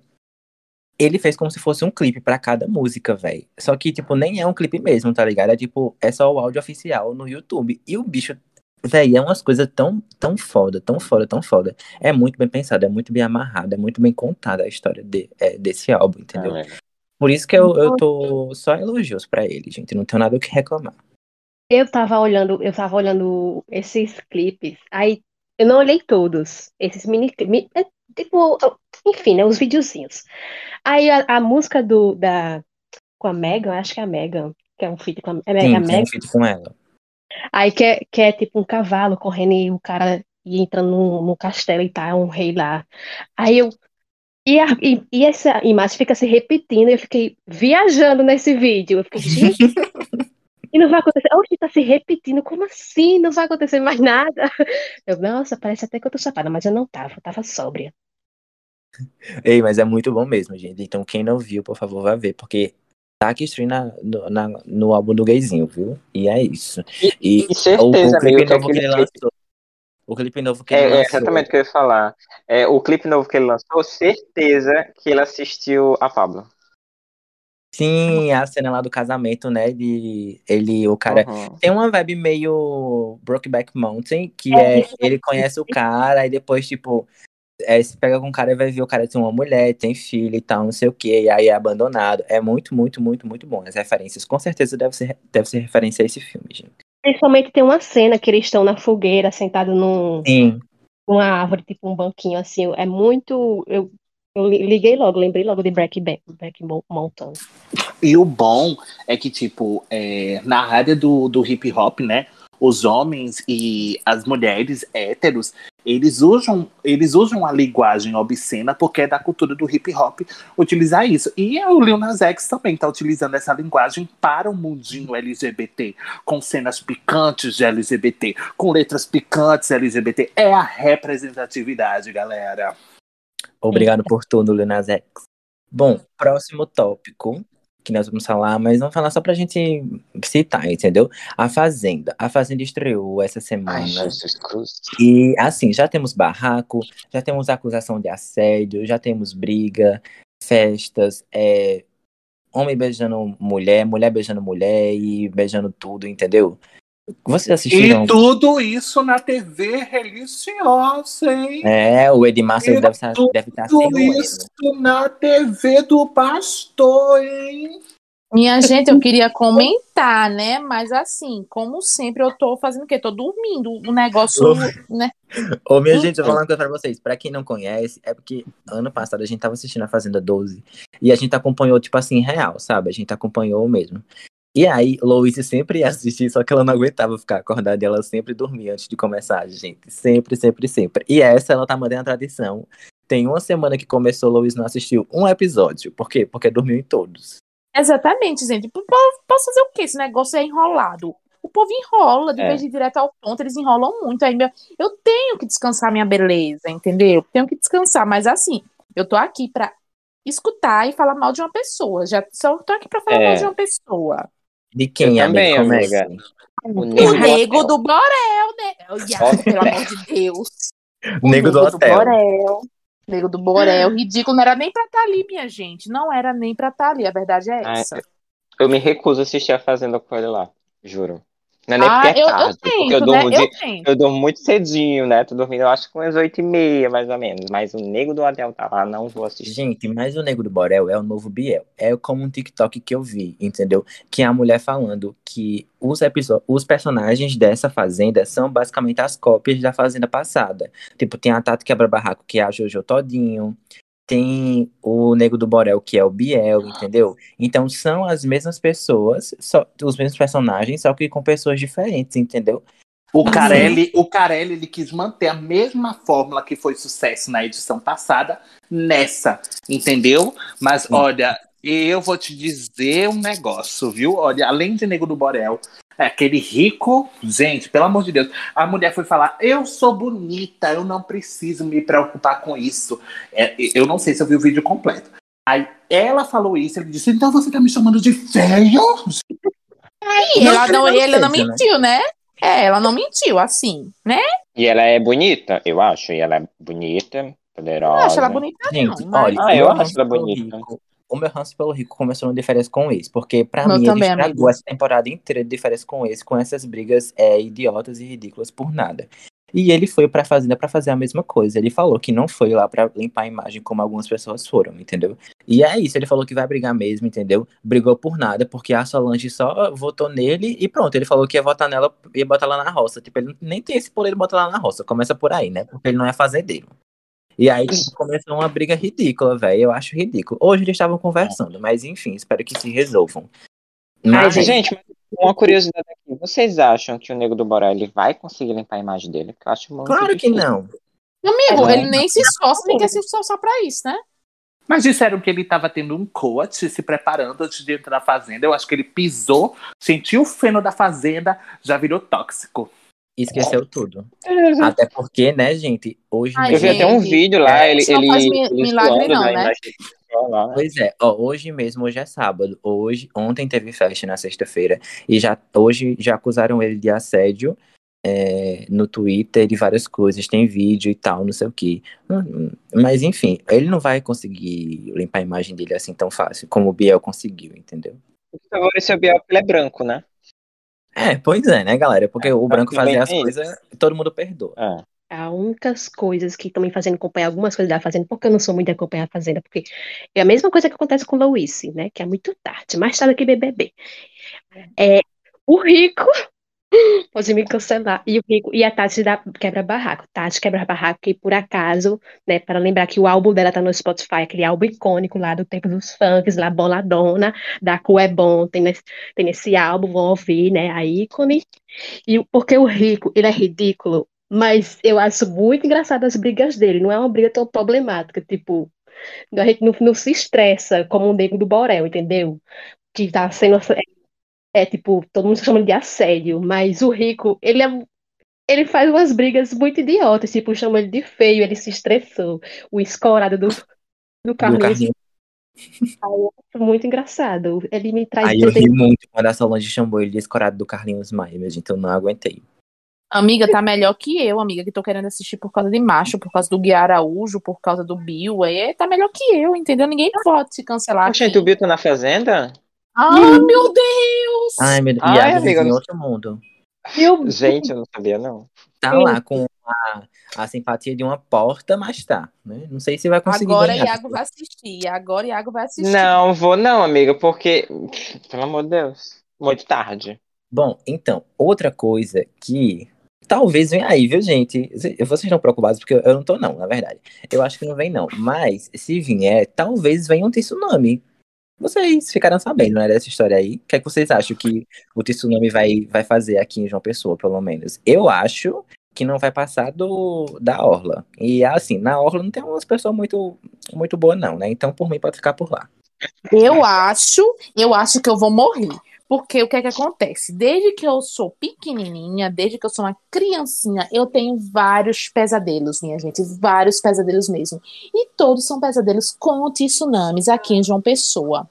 Speaker 2: ele fez como se fosse um clipe para cada música, velho. Só que, tipo, nem é um clipe mesmo, tá ligado? É tipo, é só o áudio oficial no YouTube. E o bicho, velho, é umas coisas tão, tão foda, tão foda, tão foda. É muito bem pensado, é muito bem amarrado, é muito bem contada a história de, é, desse álbum, entendeu? É, Por isso que eu, eu tô só elogios para ele, gente. Não tenho nada o que reclamar.
Speaker 4: Eu tava olhando, eu tava olhando esses clipes, aí eu não olhei todos. Esses mini, mini tipo, enfim, né, os videozinhos. Aí a, a música do, da, com a Megan, acho que é a Megan, que é um feat com a, é
Speaker 2: Sim,
Speaker 4: a Megan.
Speaker 2: um com ela.
Speaker 4: Aí que é, que é tipo um cavalo correndo e o cara e entrando num, num castelo e tá um rei lá. Aí eu. E, a, e, e, essa imagem fica se repetindo, eu fiquei viajando nesse vídeo. Eu fiquei, gente, e não vai acontecer. Oxe, tá se repetindo, como assim? Não vai acontecer mais nada. Eu, nossa, parece até que eu tô chapada, mas eu não tava, eu tava sóbria.
Speaker 2: Ei, mas é muito bom mesmo, gente. Então, quem não viu, por favor, vá ver, porque tá aqui stream na, no, na, no álbum do Gayzinho, viu? E é isso.
Speaker 3: E, e certeza, o, o clipe
Speaker 2: novo que, ele lançou. O clipe novo que
Speaker 3: é,
Speaker 2: ele lançou.
Speaker 3: É exatamente o que eu ia falar. É, o clipe novo que ele lançou, certeza que ele assistiu a Pablo.
Speaker 2: Sim, a cena lá do casamento, né? De ele, o cara. Uhum. Tem uma vibe meio Brokeback Mountain, que é, é ele conhece o cara, e depois, tipo, é, se pega com o cara e vai ver o cara tem uma mulher, tem filho e tal, não sei o que, e aí é abandonado. É muito, muito, muito, muito bom. As referências, com certeza, deve ser, deve ser referência a esse filme, gente.
Speaker 4: Principalmente tem uma cena que eles estão na fogueira, sentado num.
Speaker 2: Sim.
Speaker 4: uma árvore, tipo um banquinho assim. É muito. Eu, eu liguei logo, lembrei logo de Black, Black Mountain.
Speaker 1: E o bom é que, tipo, é, na área do, do hip hop, né? Os homens e as mulheres héteros, eles usam, eles usam a linguagem obscena porque é da cultura do hip hop utilizar isso. E o Lil Nas X também está utilizando essa linguagem para o mundinho LGBT, com cenas picantes de LGBT, com letras picantes LGBT. É a representatividade, galera.
Speaker 2: Obrigado por tudo, Lil Nas X. Bom, próximo tópico que nós vamos falar, mas vamos falar só pra gente citar, entendeu? A Fazenda. A Fazenda estreou essa semana. Ai, Jesus Cruz. E assim, já temos barraco, já temos acusação de assédio, já temos briga, festas, é, homem beijando mulher, mulher beijando mulher e beijando tudo, entendeu? Vocês assistiram?
Speaker 1: E tudo isso na TV religiosa, hein?
Speaker 2: É, o Edmar deve, estar, deve estar
Speaker 1: Tudo isso na TV do pastor, hein?
Speaker 5: Minha gente, eu queria comentar, né? Mas assim, como sempre, eu tô fazendo o quê? Tô dormindo. O negócio, Ô, né?
Speaker 2: Ô, minha gente, eu vou falar uma coisa pra vocês. Pra quem não conhece, é porque ano passado a gente tava assistindo a Fazenda 12 e a gente acompanhou, tipo assim, real, sabe? A gente acompanhou mesmo. E aí, Louise sempre ia assistir, só que ela não aguentava ficar acordada e ela sempre dormia antes de começar, gente. Sempre, sempre, sempre. E essa, ela tá mantendo a tradição. Tem uma semana que começou, Louise não assistiu um episódio. Por quê? Porque dormiu em todos.
Speaker 5: Exatamente, gente. Posso fazer o quê? Esse negócio é enrolado. O povo enrola, de é. vez de ir direto ao ponto, eles enrolam muito. Aí, meu, eu tenho que descansar minha beleza, entendeu? Tenho que descansar, mas assim, eu tô aqui pra escutar e falar mal de uma pessoa. Já só tô aqui pra falar é. mal de uma pessoa.
Speaker 2: De quem,
Speaker 3: eu também, amiga?
Speaker 5: O nego, o nego do Borel, né? Oh, pelo amor de Deus.
Speaker 2: O nego, do, do hotel.
Speaker 5: Borel. Nego do Borel, ridículo, não era nem pra estar tá ali, minha gente. Não era nem pra estar tá ali, a verdade é essa.
Speaker 3: eu me recuso a assistir a Fazenda com ele lá, juro. Não é nem ah, porque é tarde, eu, eu tento, eu durmo, né? de, eu, eu, durmo muito cedinho, né? Tô dormindo, eu acho que umas oito e meia, mais ou menos. Mas o Nego do Hotel tá lá, não vou assistir.
Speaker 2: Gente, mas o Nego do Borel é o novo Biel. É como um TikTok que eu vi, entendeu? Que é a mulher falando que os, os personagens dessa fazenda são basicamente as cópias da fazenda passada. Tipo, tem a Tati Quebra-Barraco, que é a Jojo Todinho tem o Nego do Borel, que é o Biel, entendeu? Então são as mesmas pessoas, só, os mesmos personagens, só que com pessoas diferentes, entendeu?
Speaker 1: O Carelli, o Carelli ele quis manter a mesma fórmula que foi sucesso na edição passada nessa, entendeu? Mas Sim. olha, eu vou te dizer um negócio, viu? Olha, além de Nego do Borel, é aquele rico, gente, pelo amor de Deus. A mulher foi falar: Eu sou bonita, eu não preciso me preocupar com isso. É, eu não sei se eu vi o vídeo completo. Aí ela falou isso, ele disse: Então você tá me chamando de feio?
Speaker 5: E ela não, ele não né? mentiu, né? É, ela não mentiu, assim, né?
Speaker 3: E ela é bonita, eu acho. E ela é bonita, poderosa. Eu
Speaker 5: acho ela bonita, Gente, não. Mas...
Speaker 3: Olha, ah, eu acho ela bonita.
Speaker 2: Rico o meu ranço pelo Rico começou no diferença com o ex, porque pra mim também, ele estragou essa temporada inteira de diferença com o ex, com essas brigas é, idiotas e ridículas por nada. E ele foi pra fazenda para fazer a mesma coisa. Ele falou que não foi lá para limpar a imagem como algumas pessoas foram, entendeu? E é isso, ele falou que vai brigar mesmo, entendeu? Brigou por nada, porque a Solange só votou nele e pronto. Ele falou que ia votar nela e botar lá na roça. Tipo, ele nem tem esse poder de botar lá na roça. Começa por aí, né? Porque ele não é fazendeiro. E aí tipo, começou uma briga ridícula, velho. Eu acho ridículo. Hoje eles estavam conversando, mas enfim, espero que se resolvam.
Speaker 3: Mas, mas gente, uma curiosidade aqui. Vocês acham que o Nego do Borel ele vai conseguir limpar a imagem dele? Porque eu acho muito
Speaker 2: Claro difícil. que não.
Speaker 5: Amigo, é, ele nem se esforça, nem quer se esforçar pra isso, né?
Speaker 1: Mas disseram que ele estava tendo um coach se preparando antes de entrar na fazenda. Eu acho que ele pisou, sentiu o feno da fazenda, já virou tóxico
Speaker 2: esqueceu tudo. Até porque, né, gente, hoje
Speaker 3: Ai, mesmo... Eu vi até um vídeo lá, ele, ele,
Speaker 5: não faz ele milagre não, né? né?
Speaker 2: Pois é, ó, hoje mesmo, hoje é sábado. Hoje, ontem teve festa na sexta-feira e já hoje já acusaram ele de assédio é, no Twitter e várias coisas, tem vídeo e tal, não sei o que. Mas enfim, ele não vai conseguir limpar a imagem dele assim tão fácil como o Biel conseguiu, entendeu?
Speaker 3: Agora esse é o Biel, ele é branco, né?
Speaker 2: É, pois é, né, galera? Porque é, o branco fazia as coisas, todo mundo perdoa.
Speaker 4: É. Únicas coisas que estão me fazendo acompanhar algumas coisas da Fazenda, porque eu não sou muito de acompanhar a Fazenda, porque é a mesma coisa que acontece com Louise, né? Que é muito tarde, mais tarde que BBB. É, o rico Pode me cancelar. E o Rico e a Tati da Quebra Barraco. Tati Quebra Barraco, que por acaso, né, para lembrar que o álbum dela tá no Spotify, aquele álbum icônico lá do tempo dos funks, lá Boladona, da Cu é bom, tem nesse, tem nesse álbum, vão ouvir, né, a ícone. E porque o Rico, ele é ridículo, mas eu acho muito engraçado as brigas dele. Não é uma briga tão problemática, tipo, a gente não, não se estressa como o nego do Borel, entendeu? Que tá sendo é tipo, todo mundo chama de assédio, mas o rico, ele é, ele faz umas brigas muito idiotas, tipo, chama ele de feio, ele se estressou. O escorado do, do Carlinhos. Do muito engraçado. Ele me traz.
Speaker 2: Aí eu ri muito quando a Solange chamou ele de escorado do Carlinhos Maia, mas então não aguentei.
Speaker 5: Amiga, tá melhor que eu, amiga, que tô querendo assistir por causa de macho, por causa do Gui Araújo, por causa do Bill. Aí tá melhor que eu, entendeu? Ninguém pode se cancelar.
Speaker 3: Gente, o Bill tá na fazenda?
Speaker 5: Ah, meu Deus!
Speaker 2: Ai, meu Deus.
Speaker 3: Ai, amiga,
Speaker 2: em
Speaker 3: não-
Speaker 2: outro mundo.
Speaker 4: Eu,
Speaker 3: Gente, eu não sabia, não.
Speaker 2: Tá lá com a, a simpatia de uma porta, mas tá. Né? Não sei se vai conseguir
Speaker 5: Agora
Speaker 2: ganhar.
Speaker 5: Iago vai assistir. Agora Iago vai assistir.
Speaker 3: Não, vou não, amiga, porque, pelo amor de Deus, muito tarde.
Speaker 2: Bom, então, outra coisa que talvez venha aí, viu, gente? Vocês estão preocupados porque eu não tô, não, na verdade. Eu acho que não vem, não. Mas, se vier, talvez venha um tsunami. Vocês ficaram sabendo, né, dessa história aí. O que é que vocês acham que o tsunami vai, vai fazer aqui em João Pessoa, pelo menos? Eu acho que não vai passar do, da Orla. E, assim, na Orla não tem umas pessoas muito, muito boas, não, né? Então, por mim, pode ficar por lá.
Speaker 5: Eu acho, eu acho que eu vou morrer. Porque o que é que acontece? Desde que eu sou pequenininha, desde que eu sou uma criancinha, eu tenho vários pesadelos, minha gente, vários pesadelos mesmo. E todos são pesadelos com tsunamis aqui em João Pessoa.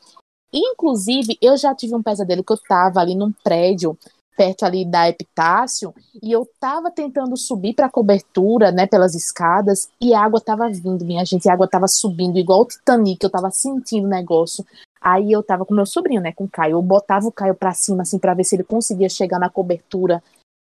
Speaker 5: Inclusive, eu já tive um pesadelo que eu tava ali num prédio perto ali da Epitácio e eu tava tentando subir para a cobertura, né, pelas escadas e a água tava vindo, minha gente, a água tava subindo igual o Titanic, eu tava sentindo o negócio. Aí eu tava com meu sobrinho, né, com o Caio. Eu botava o Caio pra cima, assim, pra ver se ele conseguia chegar na cobertura.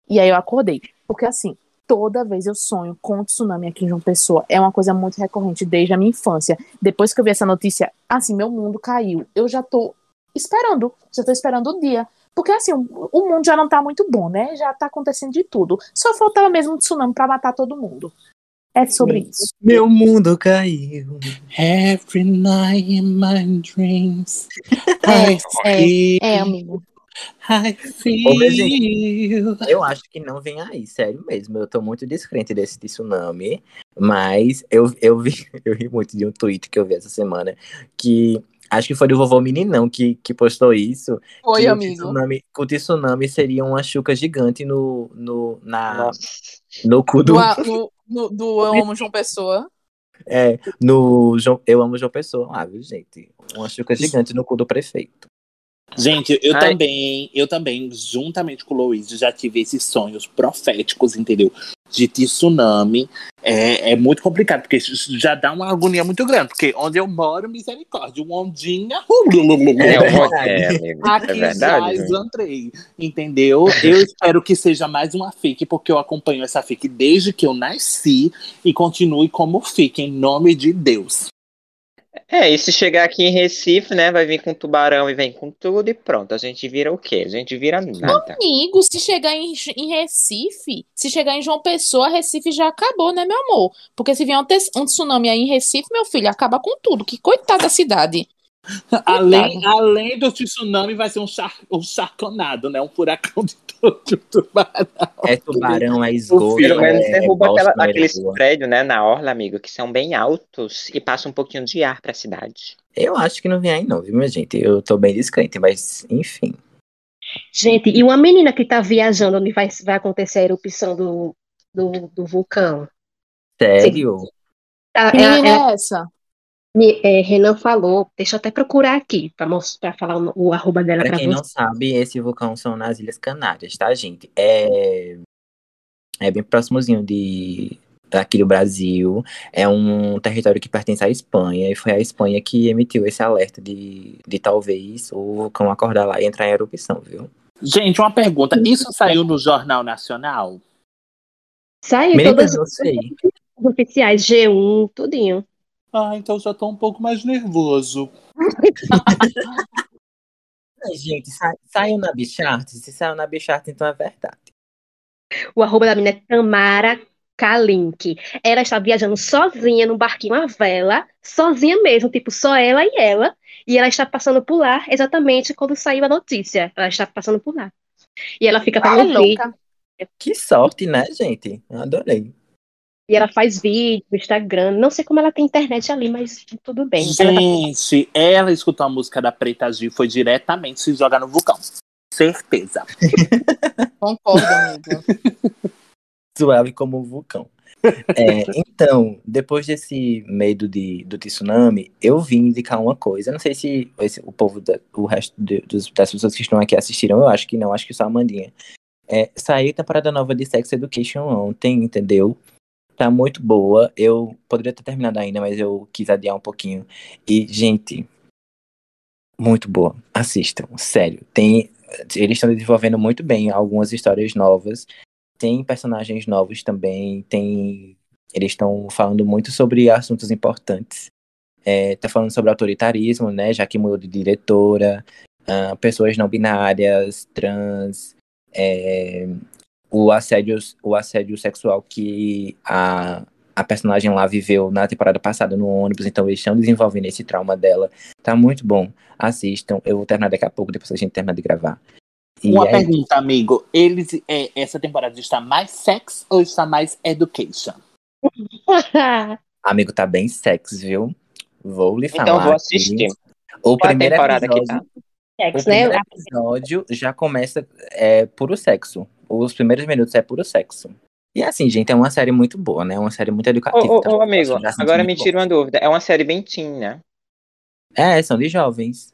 Speaker 5: E aí eu acordei. Porque, assim, toda vez eu sonho com tsunami aqui em João Pessoa. É uma coisa muito recorrente desde a minha infância. Depois que eu vi essa notícia, assim, meu mundo caiu. Eu já tô esperando. Já tô esperando o dia. Porque, assim, o mundo já não tá muito bom, né? Já tá acontecendo de tudo. Só faltava mesmo um tsunami pra matar todo mundo. É sobre isso.
Speaker 2: Meu mundo caiu.
Speaker 1: Every night in my dreams,
Speaker 5: É,
Speaker 1: I feel,
Speaker 5: É, amigo.
Speaker 1: I
Speaker 2: Ô, minha
Speaker 1: feel.
Speaker 2: Eu acho que não vem aí, sério mesmo. Eu tô muito descrente desse tsunami, mas eu, eu vi, eu ri muito de um tweet que eu vi essa semana, que acho que foi do vovô Meninão que, que postou isso.
Speaker 5: Oi,
Speaker 2: que O
Speaker 5: amigo.
Speaker 2: tsunami, que o tsunami seria uma chuca gigante no, no, na, no cu do.
Speaker 5: Do, do, do, do Eu Amo João Pessoa.
Speaker 2: É, no João- Eu Amo João Pessoa lá, viu, gente? Uma chuca gigante no cu do prefeito.
Speaker 1: Gente, eu
Speaker 3: Ai.
Speaker 1: também, eu também, juntamente com o Luiz, já tive esses sonhos proféticos, entendeu? De tsunami. É, é muito complicado, porque isso já dá uma agonia muito grande. Porque onde eu moro, misericórdia, uma ondinha.
Speaker 3: É, vou- é, amigo, é
Speaker 1: Aqui já
Speaker 3: verdade. gente.
Speaker 1: entrei, entendeu? Eu espero que seja mais uma FIC, porque eu acompanho essa FIC desde que eu nasci e continue como FIC, em nome de Deus.
Speaker 3: É, e se chegar aqui em Recife, né, vai vir com tubarão e vem com tudo e pronto. A gente vira o quê? A gente vira nada.
Speaker 5: Amigo, se chegar em, em Recife, se chegar em João Pessoa, Recife já acabou, né, meu amor? Porque se vier um, um tsunami aí em Recife, meu filho, acaba com tudo. Que coitada da cidade.
Speaker 1: Além, além do tsunami, vai ser um, char, um charconado, né? Um furacão de todo tubarão.
Speaker 2: É tubarão, é esgoto.
Speaker 3: Pelo menos
Speaker 2: é,
Speaker 3: derruba
Speaker 2: é
Speaker 3: aquela,
Speaker 2: da
Speaker 3: aqueles prédios, né, na orla, amigo, que são bem altos e passa um pouquinho de ar pra cidade.
Speaker 2: Eu acho que não vem aí, não, viu, minha gente? Eu tô bem descrente, mas enfim.
Speaker 4: gente, e uma menina que tá viajando onde vai, vai acontecer a erupção do, do, do vulcão.
Speaker 2: Sério?
Speaker 4: Tá,
Speaker 5: Que
Speaker 4: é-
Speaker 5: menina
Speaker 4: é-
Speaker 5: é essa?
Speaker 4: Me- é, Renan falou, deixa eu até procurar aqui pra falar o, o arroba dela
Speaker 2: Pra
Speaker 4: pra
Speaker 2: quem
Speaker 4: você.
Speaker 2: não sabe, esse vulcão são nas Ilhas Canárias, tá, gente? É, é bem próximozinho de aqui do Brasil. É um território que pertence à Espanha e foi a Espanha que emitiu esse alerta de, de talvez o vulcão acordar lá e entrar em erupção, viu?
Speaker 1: Gente, uma pergunta. Isso saiu no Jornal Nacional?
Speaker 4: Saiu todas as
Speaker 2: sei.
Speaker 4: oficiais, G1, tudinho.
Speaker 1: Ah, então já tô um pouco mais nervoso.
Speaker 2: Ai, Gente, sa- saiu na Bichart? Se saiu na Bichart, então é verdade.
Speaker 4: O arroba da menina é Tamara Kalink. Ela está viajando sozinha num barquinho à vela, sozinha mesmo, tipo, só ela e ela. E ela está passando por lá exatamente quando saiu a notícia. Ela está passando por lá. E ela fica vídeo.
Speaker 5: louca.
Speaker 2: Que sorte, né, gente? Adorei.
Speaker 4: E ela faz vídeo no Instagram. Não sei como ela tem internet ali, mas tudo bem. Ela tá-
Speaker 1: Gente, ela escutou a música da Preta Gil foi diretamente se jogar no vulcão. Certeza.
Speaker 5: Concordo, amigo.
Speaker 2: Suave como um vulcão. É, então, depois desse medo de, do tsunami, eu vim indicar uma coisa. Não sei se esse- o povo, da- o resto de- dos- das pessoas que estão aqui assistiram, eu acho que não, acho que só a Amandinha. É, saiu a temporada nova de Sex Education ontem, entendeu? Tá muito boa. Eu poderia ter terminado ainda, mas eu quis adiar um pouquinho. E, gente, muito boa. Assistam, sério. Tem, eles estão desenvolvendo muito bem algumas histórias novas. Tem personagens novos também. Tem, eles estão falando muito sobre assuntos importantes. É, tá falando sobre autoritarismo, né? Já que mudou de diretora, ah, pessoas não binárias, trans, é, o assédio, o assédio sexual que a, a personagem lá viveu na temporada passada no ônibus, então eles estão desenvolvendo esse trauma dela. Tá muito bom. Assistam. Eu vou terminar daqui a pouco, depois a gente termina de gravar. E
Speaker 1: Uma
Speaker 2: é-
Speaker 1: pergunta, amigo. Eles, é, essa temporada está mais sex ou está mais education?
Speaker 2: amigo, tá bem sexy, viu? Vou lhe falar.
Speaker 3: Então eu vou assistir.
Speaker 2: O
Speaker 3: Qual a
Speaker 2: primeiro
Speaker 3: temporada que
Speaker 2: episódio,
Speaker 3: tá?
Speaker 2: o
Speaker 4: Sexo, né?
Speaker 2: primeiro episódio já começa é, puro sexo. Os primeiros minutos é puro sexo. E assim, gente, é uma série muito boa, né? Uma série muito
Speaker 3: Ô,
Speaker 2: educativa.
Speaker 3: ô,
Speaker 2: então,
Speaker 3: ô, amigo,
Speaker 2: senti
Speaker 3: agora me tira uma dúvida. É uma série bem teen, né?
Speaker 2: É, são de jovens.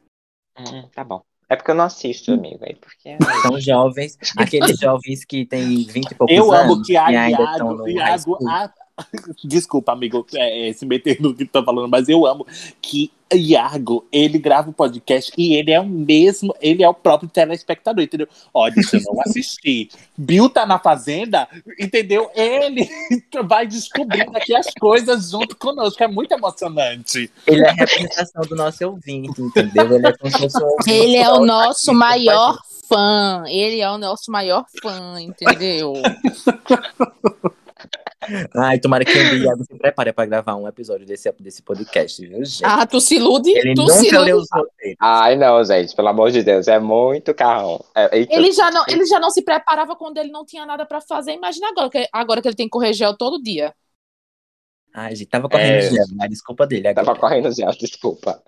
Speaker 3: Hum, tá bom. É porque eu não assisto, amigo. Aí porque...
Speaker 2: São jovens, aqueles jovens que têm 20 e poucos
Speaker 1: Eu
Speaker 2: anos
Speaker 1: amo que a
Speaker 2: e
Speaker 1: Iago, Iago a- Desculpa, amigo, é, é, se meter no que tu tá falando, mas eu amo que Iago, ele grava o podcast e ele é o mesmo, ele é o próprio telespectador, entendeu? Olha, se eu não assistir, Bill tá na fazenda, entendeu? Ele vai descobrindo aqui as coisas junto conosco, é muito emocionante.
Speaker 2: Ele é a representação do nosso ouvinte, entendeu? Ele é um
Speaker 5: Ele é o nosso maior fã. Ele é o nosso maior fã, entendeu?
Speaker 2: Ai, tomara que dia Iago se prepare pra gravar um episódio desse, desse podcast, viu, gente?
Speaker 5: Ah, tu se ilude?
Speaker 2: Ele
Speaker 5: tu se
Speaker 2: nunca leu
Speaker 5: ilude.
Speaker 2: os roteiros.
Speaker 3: Ai, não, gente, pelo amor de Deus, é muito carrão. É, eita,
Speaker 5: Ele já, não, ele já não se preparava quando ele não tinha nada pra fazer. Imagina agora que, agora que ele tem que correr gel todo dia.
Speaker 2: Ai, gente, tava correndo
Speaker 3: É.
Speaker 2: gel, mas desculpa dele agora.
Speaker 3: Tava correndo já, desculpa.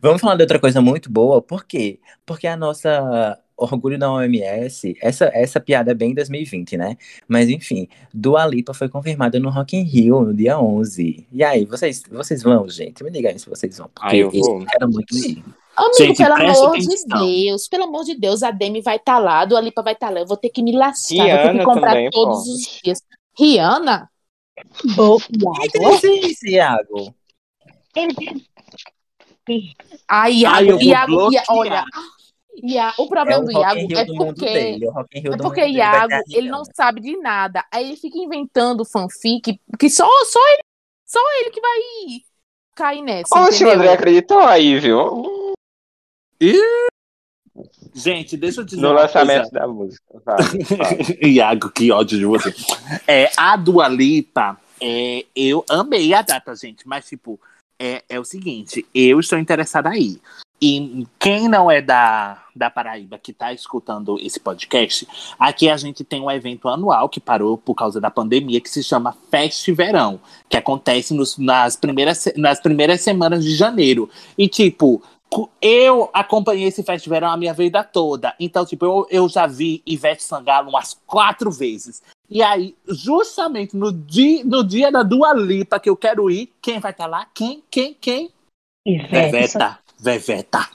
Speaker 2: Vamos falar de outra coisa muito boa, por quê? Porque a nossa orgulho da OMS, essa, essa piada é bem 2020, né? Mas enfim, Dua Lipa foi confirmada no Rock in Rio no dia 11. E aí, vocês, vocês vão, gente? Me diga aí se vocês vão, porque
Speaker 3: Ah, eu vou.
Speaker 2: quero muito.
Speaker 5: Amigo,
Speaker 1: Gente,
Speaker 5: pelo amor de
Speaker 1: atenção.
Speaker 5: Deus, pelo amor de Deus, a Demi vai estar lá, a Dua Lipa vai estar lá. Eu vou ter que me lascar, vou ter
Speaker 3: Rihanna
Speaker 5: que comprar
Speaker 3: também,
Speaker 5: todos
Speaker 3: pô.
Speaker 5: os dias. Rihanna?
Speaker 4: Bo-
Speaker 2: Que inteligência, Iago.
Speaker 5: Ai,
Speaker 1: Ai,
Speaker 5: Iago,
Speaker 1: eu vou
Speaker 5: Iago, Ia-
Speaker 1: bloquear.
Speaker 5: olha. Ia- o
Speaker 2: É
Speaker 5: problema
Speaker 2: o
Speaker 5: do Iago é
Speaker 2: do
Speaker 5: porque
Speaker 2: dele.
Speaker 5: É
Speaker 2: do
Speaker 5: porque Iago, ele não sabe de nada. Aí ele fica inventando fanfic que só, só, ele, só ele que vai cair nessa,
Speaker 3: Oxe, o André acreditou aí, viu?
Speaker 1: Gente, deixa eu dizer
Speaker 3: No lançamento
Speaker 1: coisa.
Speaker 3: da música. Vai, vai.
Speaker 1: Iago, que ódio de você. É, a Dua Lipa, é, eu amei a data, gente, mas, tipo, é, é o seguinte, eu estou interessada aí. E quem não é da, da Paraíba que está escutando esse podcast, aqui a gente tem um evento anual que parou por causa da pandemia, que se chama Fest Verão, que acontece nos- nas, primeiras, nas primeiras semanas de janeiro. E, tipo, eu acompanhei esse Fest Verão a minha vida toda. Então, tipo, eu, eu já vi Ivete Sangalo umas quatro vezes. E aí, justamente no dia, no dia da Dua Lipa que eu quero ir, quem vai estar lá? Quem? Quem? Quem? Veveta, Veveta.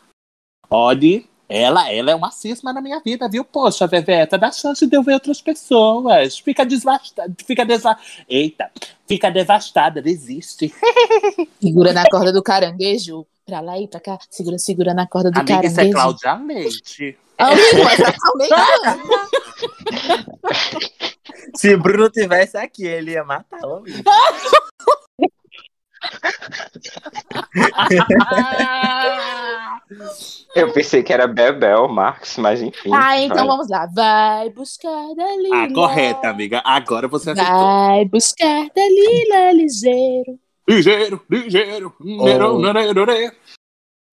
Speaker 1: Olha, ela, ela é uma cisma na minha vida, viu? Poxa, Veveta, dá chance de eu ver outras pessoas. Fica desvastada, fica desa... Eita, fica devastada, desiste.
Speaker 5: Segura na corda do caranguejo. Pra lá e pra cá. Segura, segura na corda do
Speaker 1: Amiga, isso
Speaker 5: caranguejo.
Speaker 1: é Cláudia Leite.
Speaker 5: Amigo, mas tá também não.
Speaker 2: Se Bruno tivesse aqui, ele ia matar o amigo.
Speaker 3: Eu pensei que era Bebel, Marx, mas enfim.
Speaker 5: Ah, então
Speaker 3: vai.
Speaker 5: vamos lá. Vai buscar Dalila.
Speaker 1: Ah, correta, amiga. Agora você acertou.
Speaker 5: Vai buscar Dalila ligeiro.
Speaker 1: Ligeiro, ligeiro. Nerô, nerô, nerô.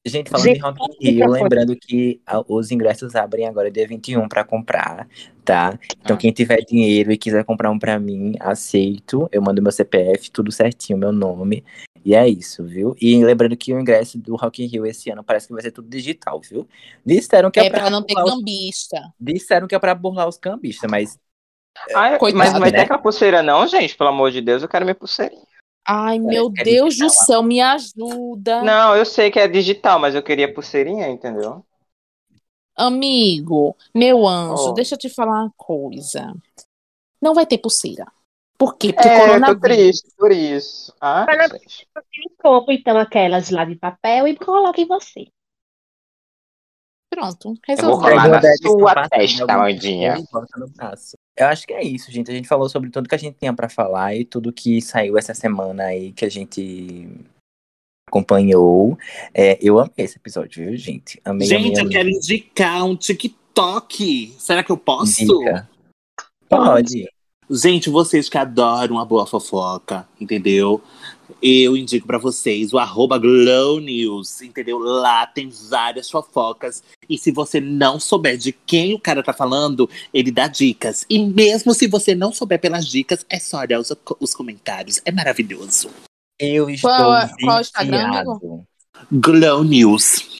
Speaker 2: Gente, falando
Speaker 4: Gente,
Speaker 2: em Rock in Rio,
Speaker 4: por-
Speaker 2: lembrando que ah, os ingressos abrem agora dia 21 para comprar, tá? Então
Speaker 1: Ah.
Speaker 2: quem tiver dinheiro e quiser comprar um pra mim, aceito. Eu mando meu CPF, tudo certinho, meu nome. E é isso, viu? E lembrando que o ingresso do Rock in Rio esse ano parece que vai ser tudo digital, viu? Disseram que é,
Speaker 5: É pra não ter
Speaker 2: burlar os-
Speaker 5: cambista.
Speaker 2: Disseram que é pra burlar os cambistas, mas
Speaker 3: Ai,
Speaker 5: Coitado,
Speaker 3: mas não vai
Speaker 2: né?
Speaker 3: ter aquela pulseira, não, gente? Pelo amor de Deus, eu quero minha pulseirinha.
Speaker 5: Ai, meu
Speaker 2: é
Speaker 5: Deus do céu, me ajuda.
Speaker 3: Não, eu sei que é digital, mas eu queria pulseirinha, entendeu?
Speaker 5: Amigo, meu anjo,
Speaker 3: Oh.
Speaker 5: deixa eu te falar uma coisa. Não vai ter pulseira. Por quê? Porque
Speaker 3: É, eu tô
Speaker 5: coronavírus.
Speaker 3: triste por isso. Ah,
Speaker 4: Mas-
Speaker 3: gente.
Speaker 4: Compre então aquelas lá de papel e coloque em você.
Speaker 5: Pronto,
Speaker 3: Eu vou
Speaker 5: resolveu.
Speaker 3: colar na
Speaker 2: uma
Speaker 3: sua testa, Landinha.
Speaker 2: e. Eu acho que é isso, gente. A gente falou sobre tudo que a gente tinha pra falar e tudo que saiu essa semana aí que a gente acompanhou. É, eu amei esse episódio, viu, gente? Amei,
Speaker 1: Gente,
Speaker 2: amei,
Speaker 1: eu
Speaker 2: amei.
Speaker 1: quero indicar um TikTok. Será que eu posso?
Speaker 2: Indica. Pode.
Speaker 1: Gente, vocês que adoram a boa fofoca, entendeu? Eu indico pra vocês o arroba Glow News, entendeu? Lá tem várias fofocas. E se você não souber de quem o cara tá falando, ele dá dicas. E mesmo se você não souber pelas dicas, é só olhar os, os comentários. É maravilhoso.
Speaker 2: Eu estou
Speaker 5: Qual é- qual é o Instagram,
Speaker 2: viciado.
Speaker 1: Glow News.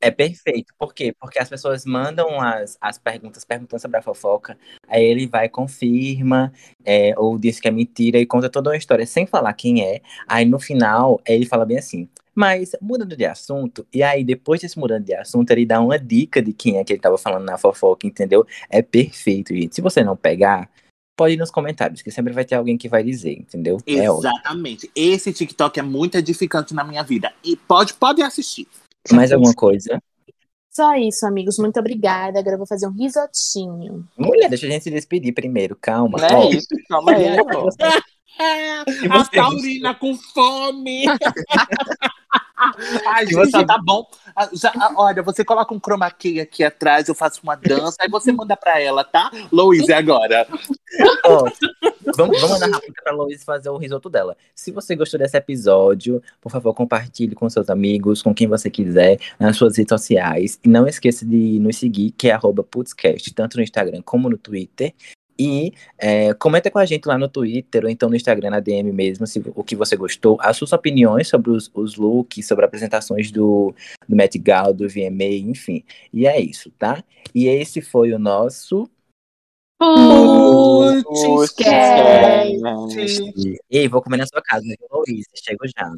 Speaker 2: É perfeito. Por quê? Porque as pessoas mandam as, as perguntas, perguntando sobre a fofoca, aí ele vai, confirma, é, ou diz que é mentira e conta toda uma história sem falar quem é. Aí no final, ele fala bem assim. Mas mudando de assunto, e aí depois desse mudando de assunto, ele dá uma dica de quem é que ele tava falando na fofoca, entendeu? É perfeito, gente. Se você não pegar, pode ir nos comentários, que sempre vai ter alguém que vai dizer, entendeu? É.
Speaker 1: Exatamente. Esse TikTok é muito edificante na minha vida. E pode, pode assistir.
Speaker 2: Mais alguma coisa?
Speaker 5: Só isso, amigos. Muito obrigada. Agora eu vou fazer um risotinho.
Speaker 2: Mulher, deixa a gente se despedir primeiro, calma.
Speaker 3: Não
Speaker 2: Ó,
Speaker 3: é isso, calma aí.
Speaker 1: A Taurina com fome. Ai, gente,
Speaker 2: você?
Speaker 1: tá bom. Ah, já- ah, olha, você coloca um chroma key aqui atrás, eu faço uma dança, aí você manda pra ela, tá? Louise, agora.
Speaker 2: Ó, vamos, vamos mandar rápido pra Lois fazer o risoto dela. Se você gostou desse episódio, por favor, compartilhe com seus amigos, com quem você quiser, nas suas redes sociais. E não esqueça de nos seguir, que é arroba Putzcast, tanto no Instagram como no Twitter. E é, comenta com a gente lá no Twitter ou então no Instagram, na DM mesmo, se, o que você gostou, as suas opiniões sobre os, os looks, sobre apresentações do, do Met Gala, do VMA, enfim. E é isso, tá? E esse foi o nosso.
Speaker 1: Putz,
Speaker 3: Putz,
Speaker 1: esquece.
Speaker 2: Ei, vou comer na sua casa, Luiz? Chego já.